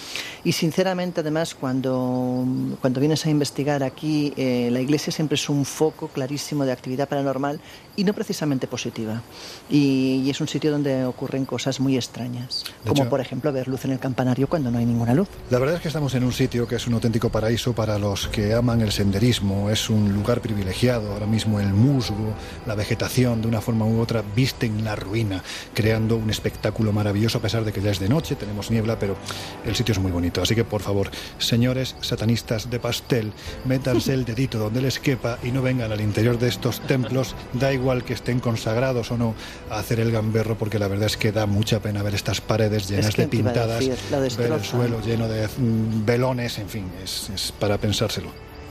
Y sinceramente, además, cuando, cuando vienes a investigar aquí, eh, la iglesia siempre es un foco clarísimo de actividad paranormal y no precisamente positiva. Y, y es un sitio donde ocurren cosas muy extrañas, De como hecho- por ejemplo ver luz en el campanario cuando no hay ninguna luz. La verdad es que estamos en un sitio que es un auténtico paraíso para los que aman el senderismo. Es un lugar privilegiado. Ahora mismo el musgo, la vegetación, de una forma u otra, visten la ruina, creando un espectáculo maravilloso a pesar de que ya es de noche, tenemos niebla, pero el sitio es muy bonito. Así que, por favor, señores satanistas de pastel, métanse el dedito donde les quepa y no vengan al interior de estos templos, da igual que estén consagrados o no, a hacer el gamberro, porque la verdad es que da mucha pena ver estas paredes llenas que de pintadas, decir, ver el suelo lleno de mm, velones, en fin, es, es para pensárselo.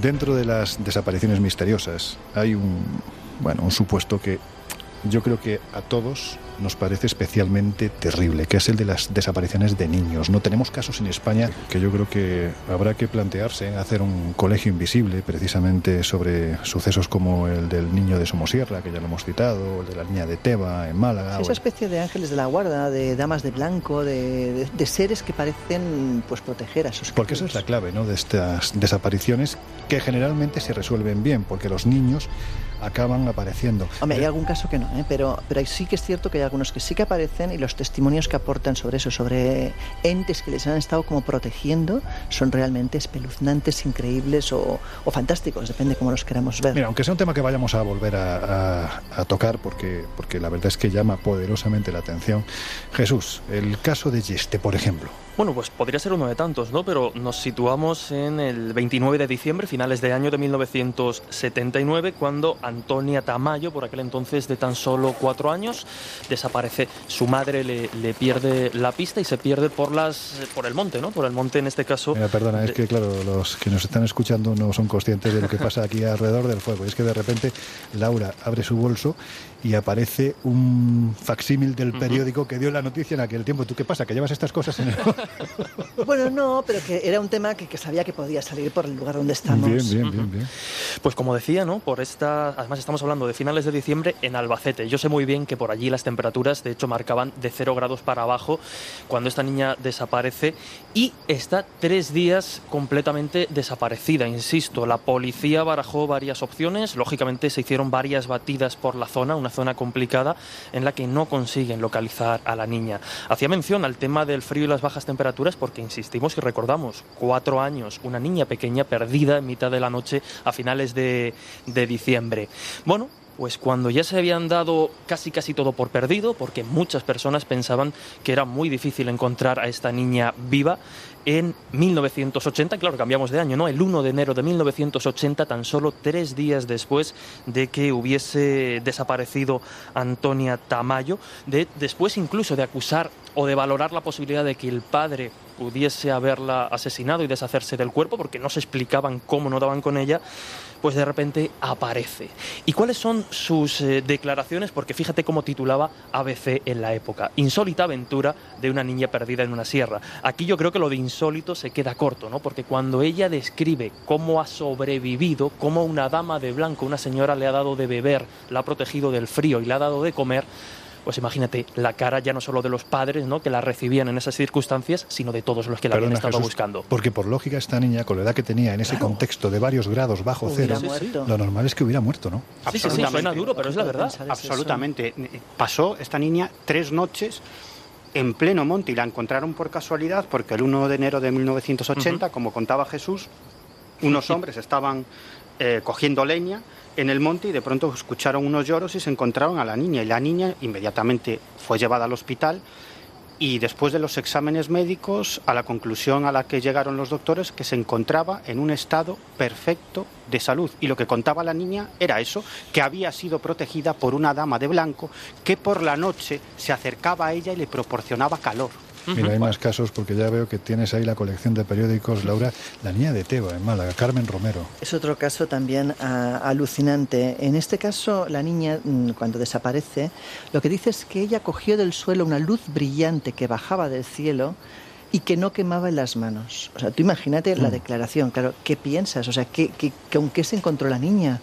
Dentro de las desapariciones misteriosas hay un, bueno, un supuesto que yo creo que a todos nos parece especialmente terrible, que es el de las desapariciones de niños. No tenemos casos en España que yo creo que habrá que plantearse hacer un colegio invisible precisamente sobre sucesos como el del niño de Somosierra, que ya lo hemos citado, o el de la niña de Teba en Málaga. Esa especie de ángeles de la guarda, de damas de blanco, de, de- de seres que parecen pues proteger a sus Porque esa es la clave ¿no? de estas desapariciones que generalmente se resuelven bien, porque los niños acaban apareciendo. Hombre, hay algún caso que no, ¿eh? pero, pero sí que es cierto que hay algunos que sí que aparecen y los testimonios que aportan sobre eso, sobre entes que les han estado como protegiendo, son realmente espeluznantes, increíbles o, o fantásticos, depende cómo los queramos ver. Mira, aunque sea un tema que vayamos a volver a, a- a tocar, porque, porque la verdad es que llama poderosamente la atención, Jesús, el caso de Yeste, por ejemplo. Bueno, pues podría ser uno de tantos, ¿no? Pero nos situamos en el 29 de diciembre, finales de año de 1979, cuando Antonia Tamayo, por aquel entonces de tan solo cuatro años, desaparece. Su madre le, le pierde la pista y se pierde por las por el monte, ¿no? Por el monte en este caso. Mira, perdona, es que claro, los que nos están escuchando no son conscientes de lo que pasa aquí alrededor del fuego. Es que de repente Laura abre su bolso y aparece un facsímil del periódico que dio la noticia en aquel tiempo. ¿Tú qué pasa? ¿Que llevas estas cosas en el Bueno, no, pero que era un tema que, que sabía que podía salir por el lugar donde estamos. Bien, bien, bien, bien. Pues como decía, ¿no? Por esta, además estamos hablando de finales de diciembre en Albacete. Yo sé muy bien que por allí las temperaturas, de hecho, marcaban de 0 grados para abajo cuando esta niña desaparece y está tres días completamente desaparecida. Insisto, la policía barajó varias opciones. Lógicamente se hicieron varias batidas por la zona, una zona complicada en la que no consiguen localizar a la niña. Hacía mención al tema del frío y las bajas temperaturas porque insistimos y recordamos, cuatro años, una niña pequeña perdida en mitad de la noche a finales de, de diciembre. Bueno, pues cuando ya se habían dado casi casi todo por perdido, porque muchas personas pensaban que era muy difícil encontrar a esta niña viva, en 1980, claro, cambiamos de año, ¿no? El 1 de enero de 1980, tan solo tres días después de que hubiese desaparecido Antonia Tamayo, de, después incluso de acusar o de valorar la posibilidad de que el padre pudiese haberla asesinado y deshacerse del cuerpo, porque no se explicaban cómo no daban con ella, pues de repente aparece. ¿Y cuáles son sus eh, declaraciones? Porque fíjate cómo titulaba ABC en la época. Insólita aventura de una niña perdida en una sierra. Aquí yo creo que lo de insólito se queda corto, ¿no? Porque cuando ella describe cómo ha sobrevivido, cómo una dama de blanco, una señora le ha dado de beber, la ha protegido del frío y le ha dado de comer, pues imagínate la cara ya no solo de los padres ¿no? que la recibían en esas circunstancias, sino de todos los que la habían Perdona, estado Jesús, buscando. Porque por lógica esta niña, con la edad que tenía en ese contexto de varios grados bajo Hubiera cero, muerto. lo normal es que hubiera muerto, ¿no? Sí, sí, sí, suena duro, pero es la verdad. Absolutamente. Pasó esta niña tres noches en pleno monte y la encontraron por casualidad porque el 1 de enero de 1980, como contaba Jesús, unos hombres estaban eh, cogiendo leña en el monte y de pronto escucharon unos lloros y se encontraron a la niña. Y la niña inmediatamente fue llevada al hospital y después de los exámenes médicos a la conclusión a la que llegaron los doctores que se encontraba en un estado perfecto de salud. Y lo que contaba la niña era eso que había sido protegida por una dama de blanco que por la noche se acercaba a ella y le proporcionaba calor Mira, hay más casos porque ya veo que tienes ahí la colección de periódicos, Laura. La niña de Teba, en Málaga, Carmen Romero. Es otro caso también ah, alucinante. En este caso, la niña, mm, cuando desaparece, lo que dice es que ella cogió del suelo una luz brillante que bajaba del cielo y que no quemaba en las manos. O sea, tú imagínate la declaración, claro, ¿qué piensas? O sea, ¿qué, qué, ¿con qué se encontró la niña?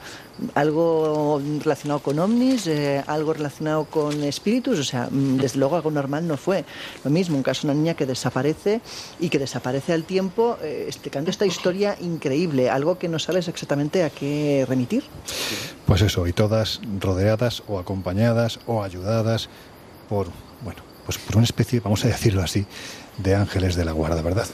¿Algo relacionado con ovnis? Eh, ¿Algo relacionado con espíritus? O sea, mm, desde luego algo normal no fue. Lo mismo, un caso de una niña que desaparece y que desaparece al tiempo, eh, explicando esta historia increíble, algo que no sabes exactamente a qué remitir. Pues eso, y todas rodeadas o acompañadas o ayudadas por, bueno, pues por una especie, vamos a decirlo así, de ángeles de la guarda, ¿verdad?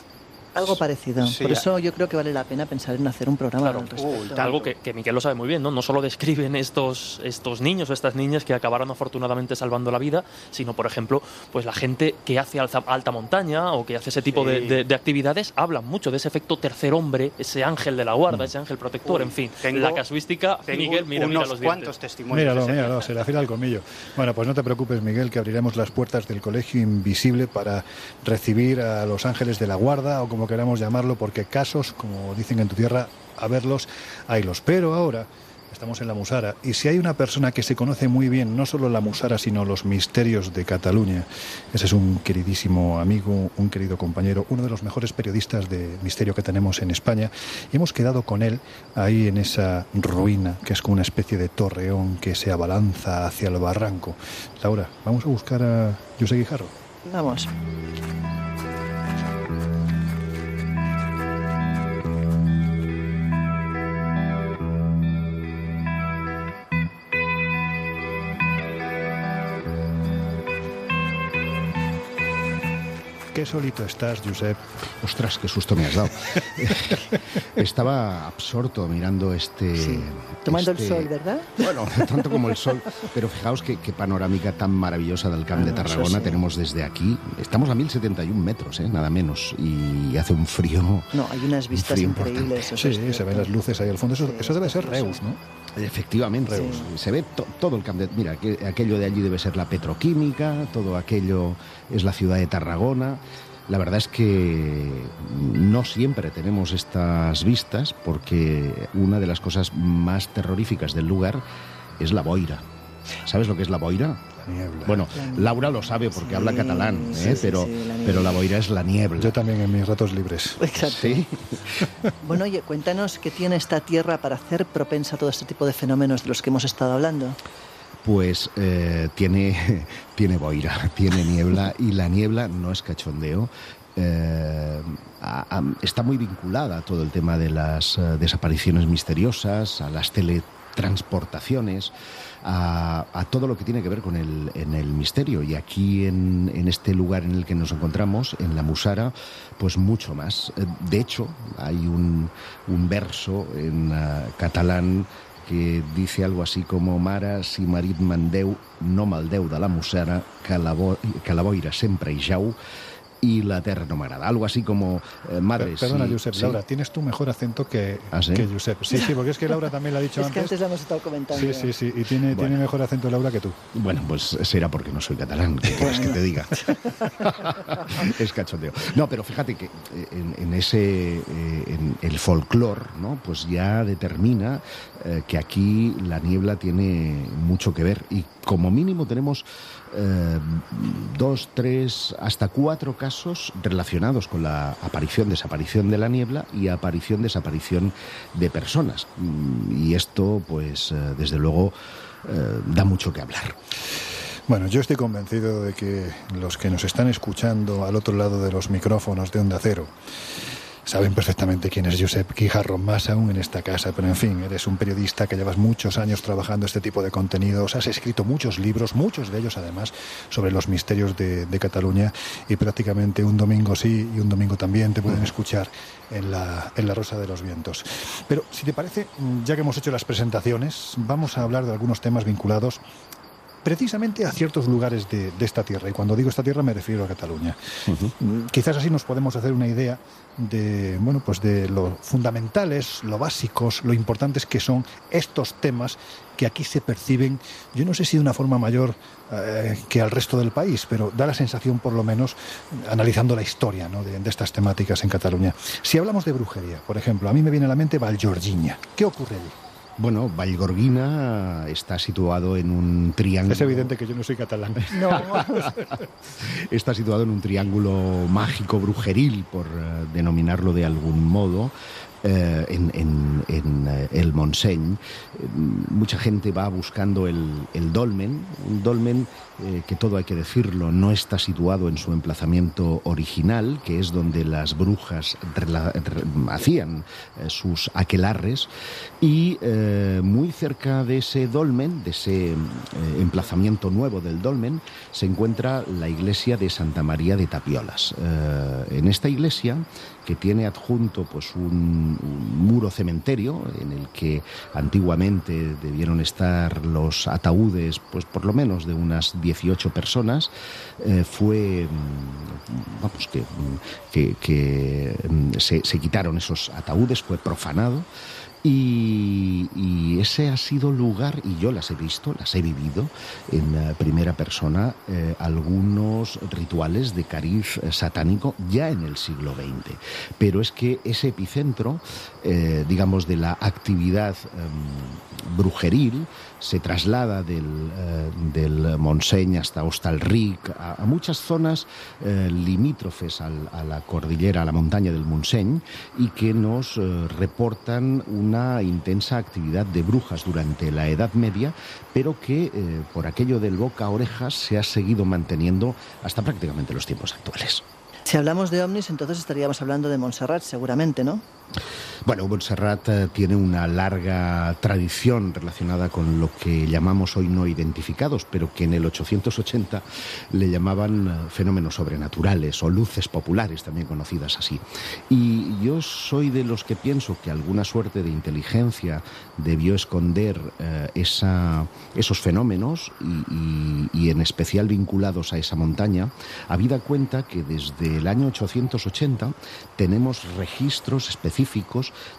Algo parecido. Sí, Por eso yo creo que vale la pena pensar en hacer un programa al respecto. Algo que, que Miquel lo sabe muy bien, ¿no? No solo describen estos, estos niños o estas niñas que acabaron afortunadamente salvando la vida, sino, por ejemplo, pues la gente que hace alza- alta montaña o que hace ese tipo de, Sí. de- de actividades hablan mucho de ese efecto tercer hombre, ese ángel de la guarda, ese ángel protector, Uy, en fin. tengo- la casuística, tengo Miguel, mira, mira unos los cuantos testimonios Míralo, míralo, se le afila el colmillo. Bueno, pues no te preocupes, Miguel, que abriremos las puertas del Colegio Invisible para recibir a los ángeles de la guarda o como queramos llamarlo, porque casos, como dicen en tu tierra, a verlos, haylos. Pero ahora estamos en la Musara y si hay una persona que se conoce muy bien, no solo la Musara, sino los misterios de Cataluña, ese es un queridísimo amigo, un querido compañero, uno de los mejores periodistas de misterio que tenemos en España y hemos quedado con él ahí en esa ruina que es como una especie de torreón que se abalanza hacia el barranco. Laura, vamos a buscar a José Guijarro. Vamos. Qué solito estás, Josep? Ostras, qué susto me has dado. Estaba absorto mirando este... Tomando este- el sol, ¿verdad? Bueno, tanto como el sol, pero fijaos qué, qué panorámica tan maravillosa del Camp de Ah, eso Tarragona sí. tenemos desde aquí. Estamos a 1071 metros, ¿eh? nada menos, y hace un frío. No, hay unas vistas frío increíbles. eso Sí, se ven las luces ahí al fondo. Eso, eso debe ser Reus, ¿no? Efectivamente, Reus. se ve to- todo el Camp de... Mira, que- aquello de allí debe ser la petroquímica, todo aquello es la ciudad de Tarragona. La verdad es que no siempre tenemos estas vistas porque una de las cosas más terroríficas del lugar es la boira. ¿Sabes lo que es la boira? niebla. Bueno, Laura lo sabe porque habla catalán, ¿eh? sí, pero, sí, la pero la boira es la niebla. Yo también en mis ratos libres. Exacto. Sí. Bueno, oye, cuéntanos qué tiene esta tierra para hacer propensa a todo este tipo de fenómenos de los que hemos estado hablando. Pues eh, tiene, tiene boira, tiene niebla y la niebla no es cachondeo. eh, está muy vinculada a todo el tema de las eh, desapariciones misteriosas, a las teletransportaciones, a, a todo lo que tiene que ver con el, en el misterio. Y aquí en, en este lugar en el que nos encontramos, en la Musara, pues mucho más. De hecho, hay un, un verso en catalán que dice algo así como Mare, si marit mandeu, no maldeu de la Musara, que la, bo que la boira sempre hi jau y la terra no. Algo así como, eh, madre, Per- Perdona, si- Josep, sí. Laura, tienes tu mejor acento que, ¿Ah, sí? que Josep. Sí, sí, porque es que Laura también lo ha dicho Es que antes. antes la hemos estado comentando. Sí, sí, sí, y tiene, tiene mejor acento Laura que tú. Bueno, pues será porque no soy catalán, ¿qué quieres que te diga? es cachondeo. No, pero fíjate que eh, en, en ese, eh, en el folclore, ¿no? Pues ya determina eh, que aquí la niebla tiene mucho que ver y como mínimo tenemos eh, dos, tres, hasta cuatro casos relacionados con la aparición, desaparición de la niebla y aparición, desaparición de personas. Mm, Y esto, pues, eh, desde luego, eh, da mucho que hablar. Bueno, yo estoy convencido de que los que nos están escuchando al otro lado de los micrófonos de Onda Cero saben perfectamente quién es Josep Quijarro, más aún en esta casa, pero en fin, eres un periodista que llevas muchos años trabajando este tipo de contenidos, has escrito muchos libros, muchos de ellos además, sobre los misterios de, de Cataluña y prácticamente un domingo sí y un domingo también te pueden escuchar en la, en la Rosa de los Vientos. Pero si te parece, ya que hemos hecho las presentaciones, vamos a hablar de algunos temas vinculados precisamente a ciertos lugares de, de esta tierra. Y cuando digo esta tierra me refiero a Cataluña. Quizás así nos podemos hacer una idea de, bueno, pues de lo fundamentales, lo básicos, lo importantes que son estos temas que aquí se perciben, yo no sé si de una forma mayor eh, que al resto del país, pero da la sensación, por lo menos, analizando la historia ¿no? de, de estas temáticas en Cataluña. Si hablamos de brujería, por ejemplo, a mí me viene a la mente Valgeorgiña. ¿Qué ocurre allí? Bueno, Vallgorguina está situado en un triángulo. Es evidente que yo no soy catalán. está situado en un triángulo mágico brujeril, por eh, denominarlo de algún modo. eh, en, en- en, eh, el Montseny. Eh, mucha gente va buscando el, el dolmen, un dolmen eh, que todo hay que decirlo, no está situado en su emplazamiento original, que es donde las brujas hacían eh, sus aquelarres, y eh, muy cerca de ese dolmen, de ese eh, emplazamiento nuevo del dolmen, se encuentra la iglesia de Santa María de Tapiolas. Eh, en esta iglesia, que tiene adjunto pues un, muro cementerio en el que antiguamente debieron estar los ataúdes, pues por lo menos de unas 18 personas, fue mm, vamos que, que, que, mm, se, se quitaron esos ataúdes, fue profanado. Y, ese ha sido lugar, y yo las he visto, las he vivido en primera persona, eh, algunos rituales de cariz eh, satánico ya en el siglo XX. Pero es que ese epicentro, eh, digamos, de la actividad em, brujeril se traslada del, del Montseny hasta Hostalric, a, muchas zonas limítrofes al- a la cordillera, a la montaña del Montseny, y que nos reportan una intensa actividad de brujas durante la Edad Media, pero que eh, por aquello del boca a orejas se ha seguido manteniendo hasta prácticamente los tiempos actuales. Si hablamos de ovnis, entonces estaríamos hablando de Montserrat, seguramente, ¿no? Bueno, Montserrat eh, tiene una larga tradición relacionada con lo que llamamos hoy no identificados, pero que en el 880 le llamaban eh, fenómenos sobrenaturales o luces populares, también conocidas así. Y yo soy de los que pienso que alguna suerte de inteligencia debió esconder eh, esa- esos fenómenos y, y- en especial vinculados a esa montaña, habida cuenta que desde el año 880 tenemos registros específicos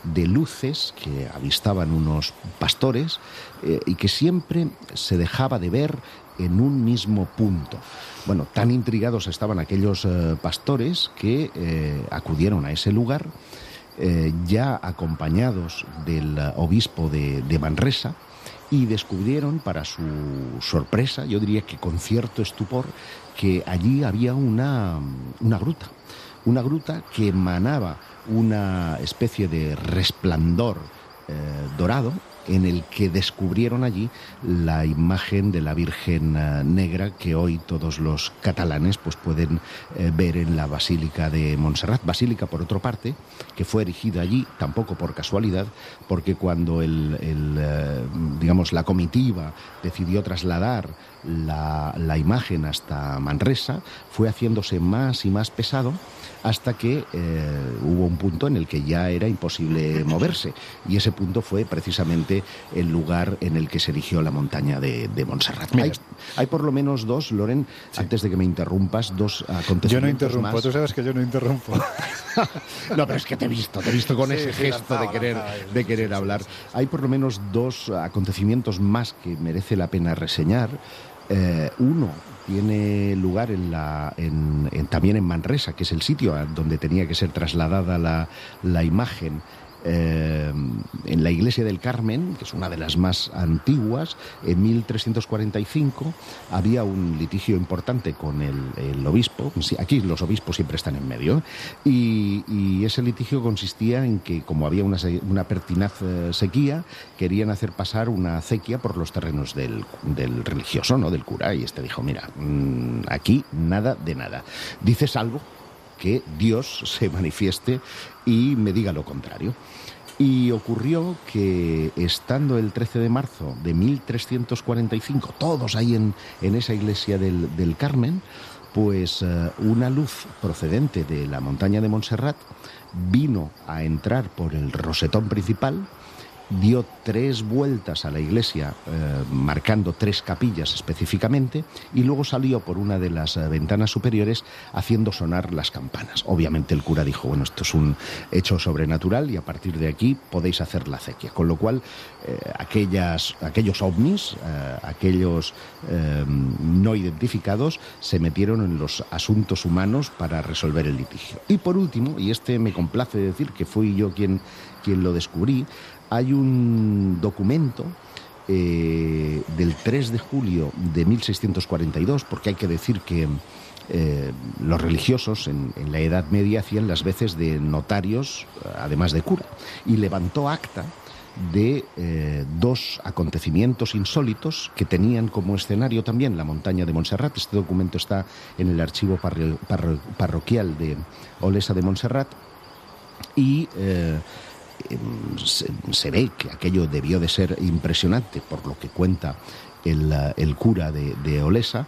de luces que avistaban unos pastores eh, y que siempre se dejaba de ver en un mismo punto. Bueno, tan intrigados estaban aquellos eh, pastores que eh, acudieron a ese lugar ya acompañados del obispo de, de Manresa y descubrieron para su sorpresa, yo diría que con cierto estupor, que allí había una, una gruta, una gruta que emanaba una especie de resplandor eh, dorado en el que descubrieron allí la imagen de la Virgen eh, Negra que hoy todos los catalanes pues pueden eh, ver en la Basílica de Montserrat. Basílica, por otra parte, que fue erigida allí, tampoco por casualidad, porque cuando el, digamos, la comitiva decidió trasladar la, la imagen hasta Manresa, fue haciéndose más y más pesado hasta que eh, hubo un punto en el que ya era imposible moverse. Y ese punto fue precisamente el lugar en el que se erigió la montaña de, de Montserrat. Hay, hay por lo menos dos, Loren, antes de que me interrumpas, dos acontecimientos Yo no interrumpo, más. tú sabes que yo no interrumpo. No, pero es que te he visto, te he visto con Sí, ese sí, gesto de querer, de querer hablar. Hay por lo menos dos acontecimientos más que merece la pena reseñar. Eh, uno tiene lugar en la, en- también en Manresa, que es el sitio donde tenía que ser trasladada la, la imagen. Eh, en la iglesia del Carmen, que es una de las más antiguas, en 1345 había un litigio importante con el, obispo. Aquí los obispos siempre están en medio. Y, ese litigio consistía en que, como había una, una pertinaz eh, sequía, querían hacer pasar una acequia por los terrenos del, del religioso, ¿no? del cura. Y este dijo, mira, mm, aquí nada de nada. Dices algo que Dios se manifieste y me diga lo contrario. Y ocurrió que estando el 13 de marzo de 1345, todos ahí en, en esa iglesia del, del Carmen, pues eh, una luz procedente de la montaña de Montserrat vino a entrar por el rosetón principal, dio tres vueltas a la iglesia, eh, marcando tres capillas específicamente, y luego salió por una de las eh, ventanas superiores haciendo sonar las campanas. Obviamente el cura dijo, bueno, esto es un hecho sobrenatural y a partir de aquí podéis hacer la acequia. Con lo cual, eh, aquellas, aquellos ovnis, aquellos eh, no identificados, se metieron en los asuntos humanos para resolver el litigio. Y por último, y este me complace decir que fui yo quien, quien lo descubrí, hay un documento eh, del 3 de julio de 1642, porque hay que decir que eh, los religiosos en, la Edad Media hacían las veces de notarios, además de cura, y levantó acta de eh, dos acontecimientos insólitos que tenían como escenario también la montaña de Montserrat. Este documento está en el archivo parro- parro- parroquial de Olesa de Montserrat y se, se ve que aquello debió de ser impresionante por lo que cuenta el, eh, cura de, de Olesa,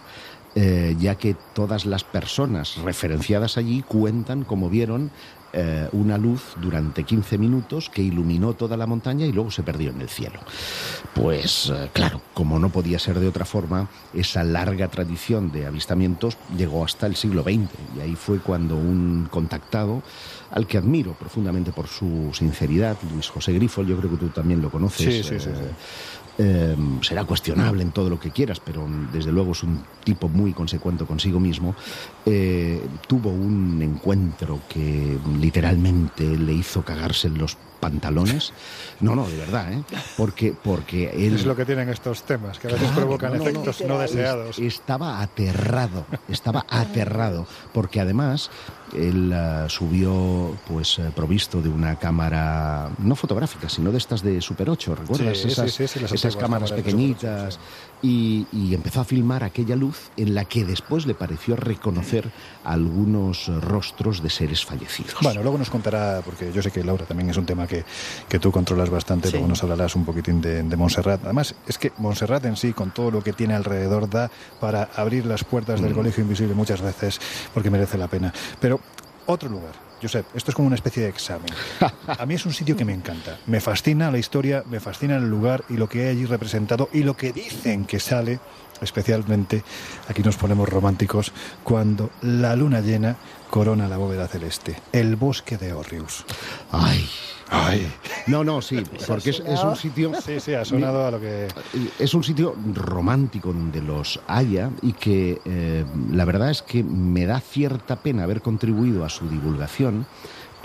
eh, ya que todas las personas referenciadas allí cuentan como vieron eh, una luz durante 15 minutos que iluminó toda la montaña y luego se perdió en el cielo. Pues claro, como no podía ser de otra forma, esa larga tradición de avistamientos llegó hasta el siglo XX y ahí fue cuando un contactado, al que admiro profundamente por su sinceridad, Luis José Grifo, yo creo que tú también lo conoces. Sí, sí, sí, eh, sí. eh, será cuestionable en todo lo que quieras, pero desde luego es un tipo muy consecuente consigo mismo, eh, tuvo un encuentro que literalmente le hizo cagarse en los pantalones. No, no, de verdad, ¿eh? Porque, porque él... Es lo que tienen estos temas, que a veces Claro, provocan no, no, efectos no, no. deseados. Es- Estaba aterrado, estaba aterrado, porque además Él eh, subió pues eh, provisto de una cámara no fotográfica, sino de estas de Super 8, ¿recuerdas? Sí, esas sí, sí, las esas antiguas cámaras pequeñitas y, y empezó a filmar aquella luz en la que después le pareció reconocer algunos rostros de seres fallecidos. Bueno, luego nos contará, porque yo sé que Laura también es un tema que, que tú controlas bastante, Sí. luego nos hablarás un poquitín de, de Montserrat. Además, es que Montserrat en sí, con todo lo que tiene alrededor, da para abrir las puertas del Mm. Colegio Invisible muchas veces, porque merece la pena. Pero otro lugar. Josep, esto es como una especie de examen. A mí es un sitio que me encanta. Me fascina la historia, me fascina el lugar y lo que hay allí representado y lo que dicen que sale, especialmente, aquí nos ponemos románticos, cuando la luna llena corona la bóveda celeste. El bosque de Orrius. Ay. Ay. No, no, sí, porque es, es un sitio... Sí, sí, ha sonado a lo que... Es un sitio romántico donde los haya y que eh, la verdad es que me da cierta pena haber contribuido a su divulgación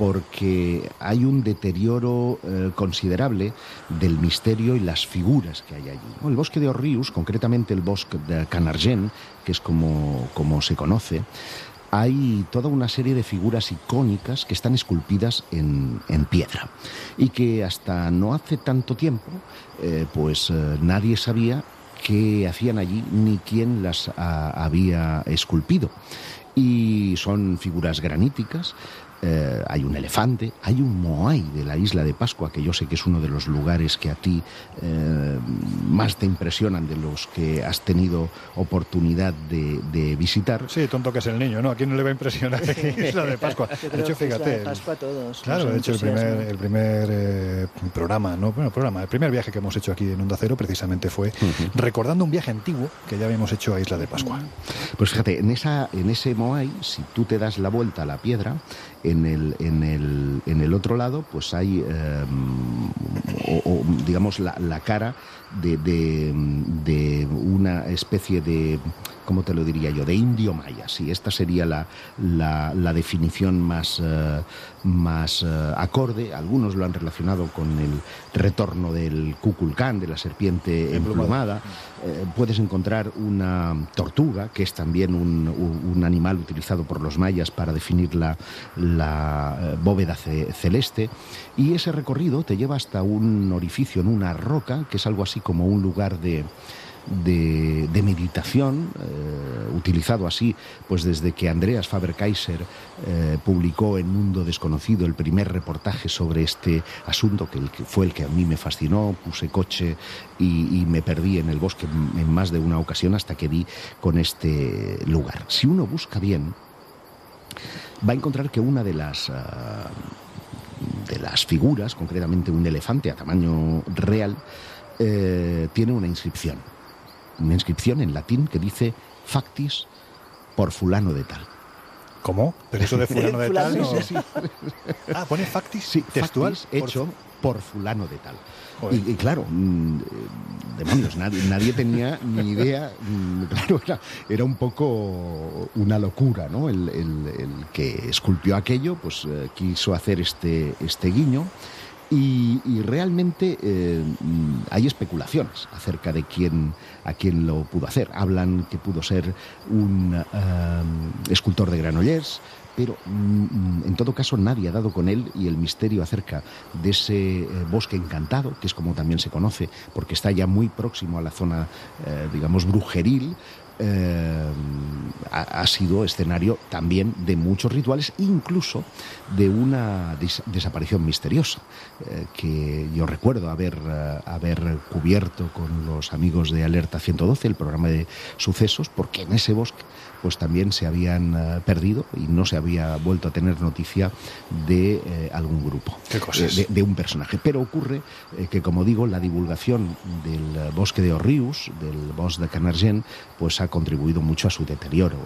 porque hay un deterioro eh, considerable del misterio y las figuras que hay allí. El bosque de Orrius, concretamente el bosque de Canargent, que es como, como se conoce, hay toda una serie de figuras icónicas que están esculpidas en, en piedra y que hasta no hace tanto tiempo eh, pues eh, nadie sabía qué hacían allí ni quién las había esculpido. Y son figuras graníticas, eh, hay un elefante, hay un moai de la isla de Pascua, que yo sé que es uno de los lugares que a ti eh, más te impresionan de los que has tenido oportunidad de, de visitar. Sí, tonto que es el niño, ¿no? ¿A quién no le va a impresionar Isla de Pascua? De hecho, fíjate... de Pascua a todos. Claro, de hecho el primer, el primer eh, programa, no, bueno, programa, el primer viaje que hemos hecho aquí en Onda Cero precisamente fue recordando un viaje antiguo que ya habíamos hecho a Isla de Pascua. Pues fíjate, en, esa, en ese Moai, si tú te das la vuelta a la piedra, en el, en el, en el otro lado, pues hay, eh, o, digamos, la, la cara de, de una especie de, ¿cómo te lo diría yo?, de indio maya. Sí, esta sería la, la, la definición más, eh, más eh, acorde. Algunos lo han relacionado con el retorno del Kukulcán, de la serpiente emplumada. Eh, puedes encontrar una tortuga, que es también un, un- animal utilizado por los mayas para definir la, la, bóveda ce- celeste. Y ese recorrido te lleva hasta un orificio en una roca, que es algo así como un lugar de, de, de meditación, eh, utilizado así pues desde que Andreas Faber-Kaiser eh, publicó en Mundo Desconocido el primer reportaje sobre este asunto, que, fue el que a mí me fascinó, puse coche y, me perdí en el bosque en más de una ocasión hasta que vi con este lugar. Si uno busca bien, va a encontrar que una de las... ah, de las figuras, concretamente un elefante a tamaño real, eh, tiene una inscripción. Una inscripción en latín que dice factis por fulano de tal. ¿Cómo? Pero eso de fulano de tal. Sí, no- sí, sí. Ah, pone factis Sí, textual. factis hecho por fulano de tal. Y, y claro, mm, eh, demonios, nadie, nadie tenía ni idea. mm, Claro, era, era un poco una locura, ¿no? El, el- el que esculpió aquello, pues eh, quiso hacer este, este guiño. Y, y realmente eh, mm, hay especulaciones acerca de quién, a quién lo pudo hacer. Hablan que pudo ser un eh, escultor de Granollers, pero mm, en todo caso nadie ha dado con él y el misterio acerca de ese eh, bosque encantado, que es como también se conoce, porque está ya muy próximo a la zona, eh, digamos, brujeril, eh, ha, sido escenario también de muchos rituales, incluso de una des- desaparición misteriosa, eh, que yo recuerdo haber, eh, haber cubierto con los amigos de Alerta 112, el programa de sucesos, porque en ese bosque pues también se habían eh, perdido y no se había vuelto a tener noticia de eh, algún grupo, Qué cosas. eh, de, de un personaje. Pero ocurre eh, que, como digo, la divulgación del bosque de Orrius, del bosque de Canargent, pues ha contribuido mucho a su deterioro.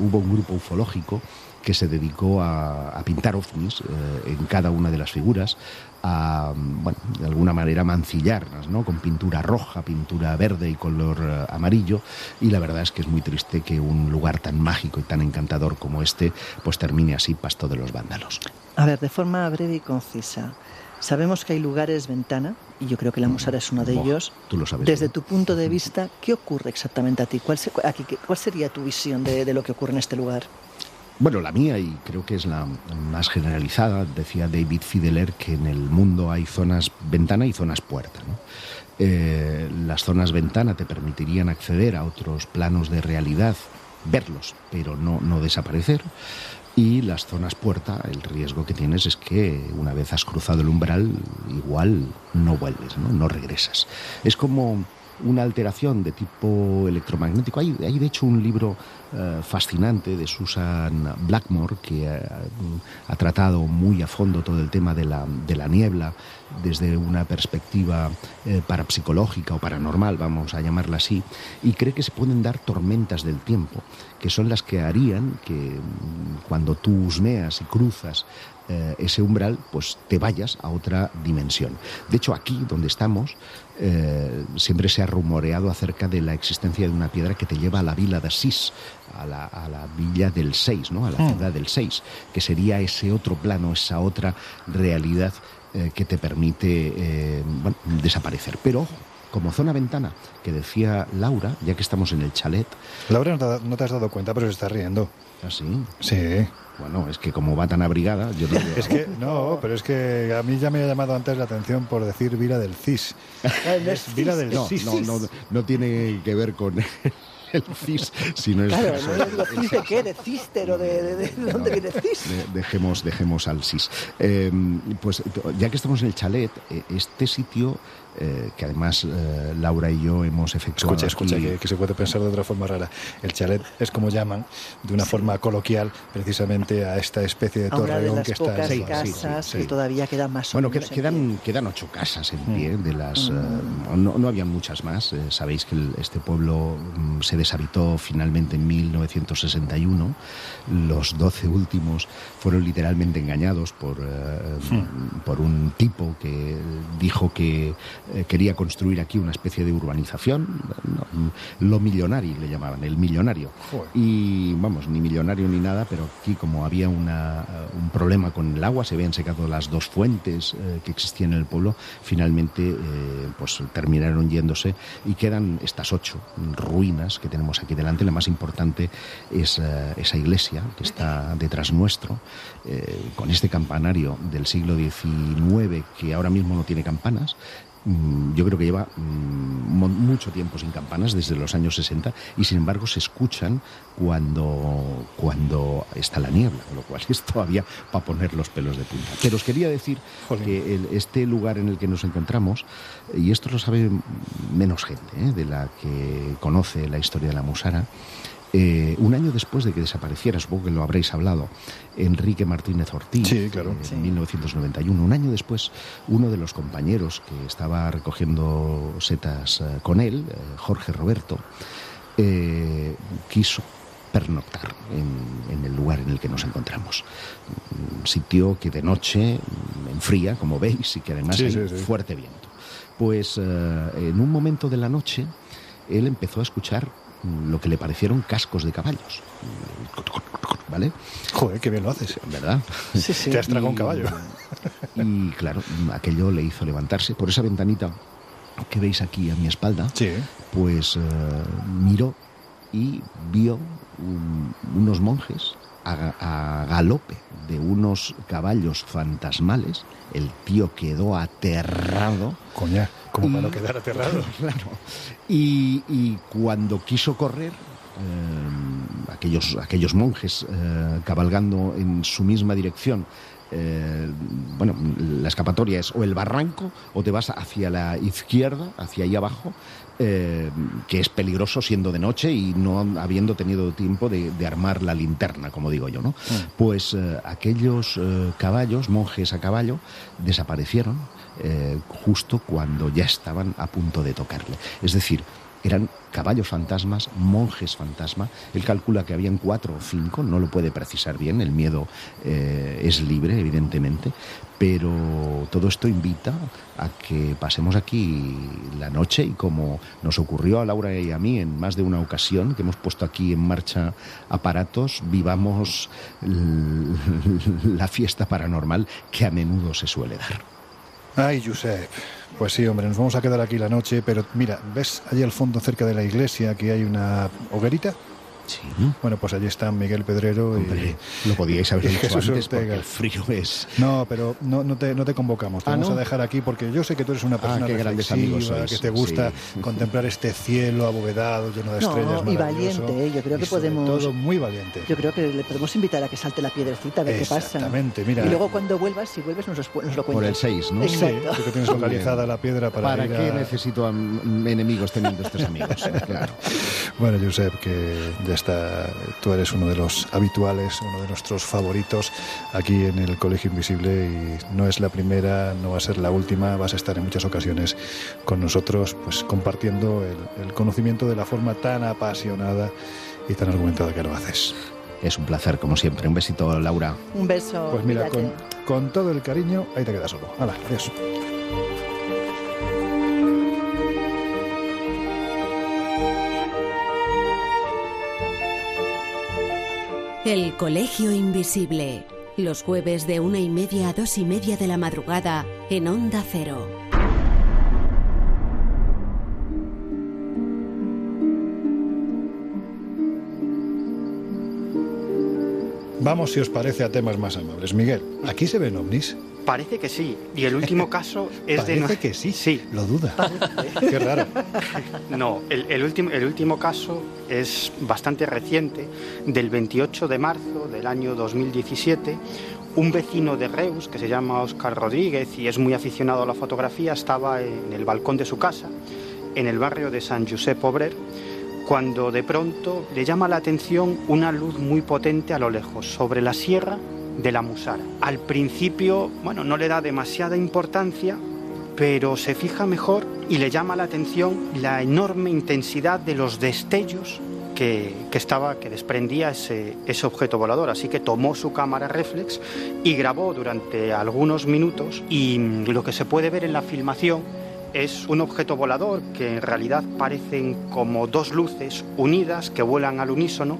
Hubo un grupo ufológico que se dedicó a, a pintar ovnis eh, en cada una de las figuras, a, bueno, de alguna manera mancillarlas, ¿no? Con pintura roja, pintura verde y color eh, amarillo. Y la verdad es que es muy triste que un lugar tan mágico y tan encantador como este, pues termine así pasto de los vándalos. A ver, de forma breve y concisa. Sabemos que hay lugares ventana, y yo creo que la Musara es uno de ellos. tú lo sabes Desde tu punto de vista, ¿qué ocurre exactamente a ti? ¿Cuál, se- sería tu visión de, de lo que ocurre en este lugar? Bueno, la mía y creo que es la más generalizada, decía David Fideler que en el mundo hay zonas ventana y zonas puerta. ¿no? Eh, las zonas ventana te permitirían acceder a otros planos de realidad, verlos, pero no, no desaparecer. Y las zonas puerta, el riesgo que tienes es que una vez has cruzado el umbral, igual no vuelves, no, no regresas. Es como una alteración de tipo electromagnético. Hay, de hecho un libro eh, fascinante de Susan Blackmore que eh, ha tratado muy a fondo todo el tema de la, de la niebla desde una perspectiva eh, parapsicológica o paranormal, vamos a llamarla así, y cree que se pueden dar tormentas del tiempo, que son las que harían que mm, cuando tú husmeas y cruzas ese umbral, pues te vayas a otra dimensión. De hecho, aquí donde estamos, eh, siempre se ha rumoreado acerca de la existencia de una piedra que te lleva a la villa de Asís, a la, a la villa del 6, ¿no? a la Hmm. ciudad del 6, que sería ese otro plano, esa otra realidad eh, que te permite eh, bueno, desaparecer. Pero ojo, como zona ventana, que decía Laura, ya que estamos en el chalet. Laura, no te, no te has dado cuenta, pero se está riendo. ¿Ah, sí? Sí. Bueno, es que como va tan abrigada, yo no... Es que, no, pero es que a mí ya me ha llamado antes la atención por decir Vila del Cis. Es Vila del no, Cis. no, no, no tiene que ver con el CIS, sino es... Claro, no es lo cis de qué, de cister o de, de- de dónde viene cis. De- dejemos, dejemos al SIS. Eh, pues ya que estamos en el chalet, eh, este sitio, eh, que además eh, Laura y yo hemos efectuado. Escucha, escucha, que, que se puede pensar de otra forma rara. El chalet es como llaman, de una forma coloquial, precisamente a esta especie de A una de torreón que está pocas en la- casas sí, que sí. todavía queda más o Bueno, menos queda- en quedan, quedan ocho casas en pie, Mm. de las eh, no, no habían muchas más. eh, sabéis que el- este pueblo mm, se deshabitó finalmente en 1961. Los 12 últimos fueron literalmente engañados por, Hmm. por un tipo que dijo que eh, quería construir aquí una especie de urbanización, no, lo millonario le llamaban, el millonario. Joder. Y vamos, ni millonario ni nada, pero aquí como había una, eh, un problema con el agua, se habían secado las dos fuentes eh, que existían en el pueblo, finalmente eh, pues terminaron yéndose y quedan estas ocho ruinas que tenemos aquí delante. La más importante es esa iglesia que está detrás nuestro, con este campanario del siglo XIX que ahora mismo no tiene campanas. Mm, Yo creo que lleva mm, mucho tiempo sin campanas, desde los años 60, y sin embargo se escuchan cuando, cuando está la niebla, con lo cual es todavía para poner los pelos de punta. Pero os quería decir que el- este lugar en el que nos encontramos, y esto lo sabe menos gente ¿eh? de la que conoce la historia de la Musara, eh, un año después de que desapareciera, supongo que lo habréis hablado, Enrique Martínez Ortiz, Sí, claro. en 1991, un año después, uno de los compañeros que estaba recogiendo setas eh, con él, eh, Jorge Roberto, eh, quiso pernoctar en, en el lugar en el que nos encontramos. Un sitio que de noche enfría, como veis, y que además Sí, hay sí, sí. fuerte viento. Pues eh, en un momento de la noche, él empezó a escuchar lo que le parecieron cascos de caballos. ¿Vale? Joder, qué bien lo haces. ¿Verdad? Sí, sí. Te has tragado un caballo. Y claro, aquello le hizo levantarse por esa ventanita que veis aquí a mi espalda. Pues eh, miró y vio un- unos monjes a, a galope de unos caballos fantasmales. El tío quedó aterrado. Coña, como para no quedar aterrado. Claro. Y, y cuando quiso correr, eh, aquellos, aquellos monjes eh, cabalgando en su misma dirección, eh, bueno, la escapatoria es o el barranco o te vas hacia la izquierda, hacia ahí abajo, eh, que es peligroso siendo de noche y no habiendo tenido tiempo de, de armar la linterna, como digo yo, ¿no? Pues eh, aquellos caballos, monjes a caballo, desaparecieron eh, justo cuando ya estaban a punto de tocarle. Es decir, eran caballos fantasmas, monjes fantasma. Él calcula que habían cuatro o cinco, no lo puede precisar bien, el miedo eh, es libre, evidentemente, pero todo esto invita a que pasemos aquí la noche y como nos ocurrió a Laura y a mí en más de una ocasión, que hemos puesto aquí en marcha aparatos, vivamos la fiesta paranormal que a menudo se suele dar. Ay, Josep. Pues sí, hombre, nos vamos a quedar aquí la noche, pero mira, ¿ves allí al fondo cerca de la iglesia que hay una hoguerita? Bueno, pues allí están Miguel Pedrero Hombre, y lo podíais haber y dicho Jesús antes porque Ortega. el frío es... No, pero no, no, te, no te convocamos. Te Ah, vamos ¿no? a dejar aquí porque yo sé que tú eres una persona reflexiva, amigos sois, que te gusta sí. contemplar este cielo abovedado, lleno de No, estrellas. y valiente, ¿eh? yo creo y que sobre podemos... todo muy valiente. Yo creo que le podemos invitar a que salte la piedrecita, a ver qué pasa. Exactamente, mira. Y luego cuando vuelvas, si vuelves, nos, lo- nos lo cuentas. Por el 6, ¿no? Exacto. Tú que tienes localizada la piedra para, ¿Para ir qué a- necesito enemigos teniendo estos amigos? Claro. Bueno, Josep, que ya está, tú eres uno de los habituales, uno de nuestros favoritos aquí en el Colegio Invisible y no es la primera, no va a ser la última, vas a estar en muchas ocasiones con nosotros, pues compartiendo el, el conocimiento de la forma tan apasionada y tan argumentada que lo haces. Es un placer, como siempre. Un besito, Laura. Un beso. Pues mira, con, con todo el cariño, ahí te quedas solo. Hala, adiós. El Colegio Invisible. Los jueves de una y media a dos y media de la madrugada en Onda Cero. Vamos, si os parece, a temas más amables. Miguel, ¿aquí se ven ovnis? Parece que sí. Y el último caso es de... Parece que sí. Sí. Lo duda. Qué raro. No, el, el último, el último caso es bastante reciente, del 28 de marzo del año 2017. Un vecino de Reus, que se llama Óscar Rodríguez y es muy aficionado a la fotografía, estaba en el balcón de su casa, en el barrio de San Josep Obrer, cuando de pronto le llama la atención una luz muy potente a lo lejos, sobre la sierra de la Musara. Al principio, bueno, no le da demasiada importancia, pero se fija mejor y le llama la atención la enorme intensidad de los destellos que, que estaba, que desprendía ese, ese objeto volador. Así que tomó su cámara reflex y grabó durante algunos minutos y lo que se puede ver en la filmación es un objeto volador que en realidad parecen como dos luces unidas que vuelan al unísono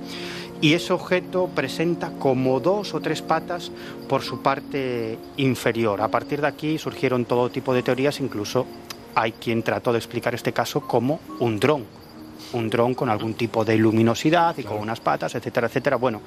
y ese objeto presenta como dos o tres patas por su parte inferior. A partir de aquí surgieron todo tipo de teorías, incluso hay quien trató de explicar este caso como un dron. Un dron con algún tipo de luminosidad y con unas patas, etcétera, etcétera. Bueno,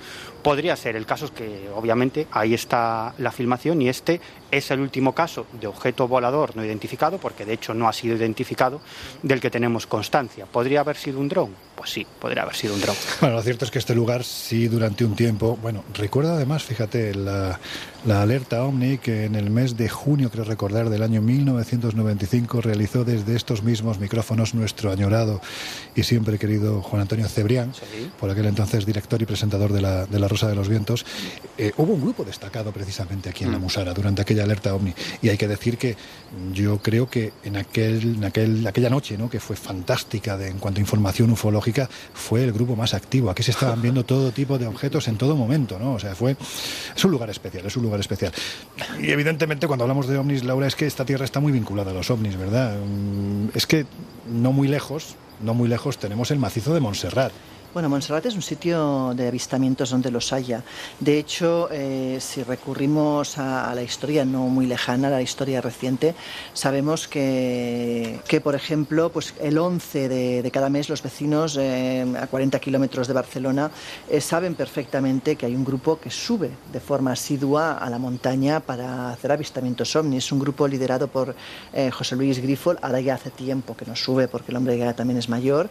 podría ser. El caso es que, obviamente, ahí está la filmación y este es el último caso de objeto volador no identificado, porque de hecho no ha sido identificado, del que tenemos constancia. ¿Podría haber sido un dron? Pues sí, podría haber sido un dron. Bueno, lo cierto es que este lugar sí durante un tiempo, bueno, recuerda además, fíjate, la, la alerta OVNI que en el mes de junio, creo recordar, del año 1995 realizó desde estos mismos micrófonos nuestro añorado y siempre querido Juan Antonio Cebrián, por aquel entonces director y presentador de la, de la Rosa de los Vientos. Eh, hubo un grupo destacado precisamente aquí en la Musara durante aquella alerta OVNI y hay que decir que yo creo que en aquel, en aquel, aquella noche, ¿no? que fue fantástica de, en cuanto a información ufológica, fue el grupo más activo. Aquí se estaban viendo todo tipo de objetos en todo momento, ¿no? O sea, fue es un lugar especial, es un lugar especial. Y evidentemente cuando hablamos de ovnis, Laura, es que esta tierra está muy vinculada a los ovnis, ¿verdad? Mm, Es que no muy lejos, no muy lejos tenemos el macizo de Montserrat. Bueno, Montserrat es un sitio de avistamientos donde los haya. De hecho, eh, si recurrimos a, la historia no muy lejana, a la historia reciente, sabemos que, que por ejemplo, pues el 11 de, cada mes los vecinos eh, a 40 kilómetros de Barcelona eh, saben perfectamente que hay un grupo que sube de forma asidua a la montaña para hacer avistamientos ovnis. Es un grupo liderado por José Luis Grifol. Ahora ya hace tiempo que no sube porque el hombre ya también es mayor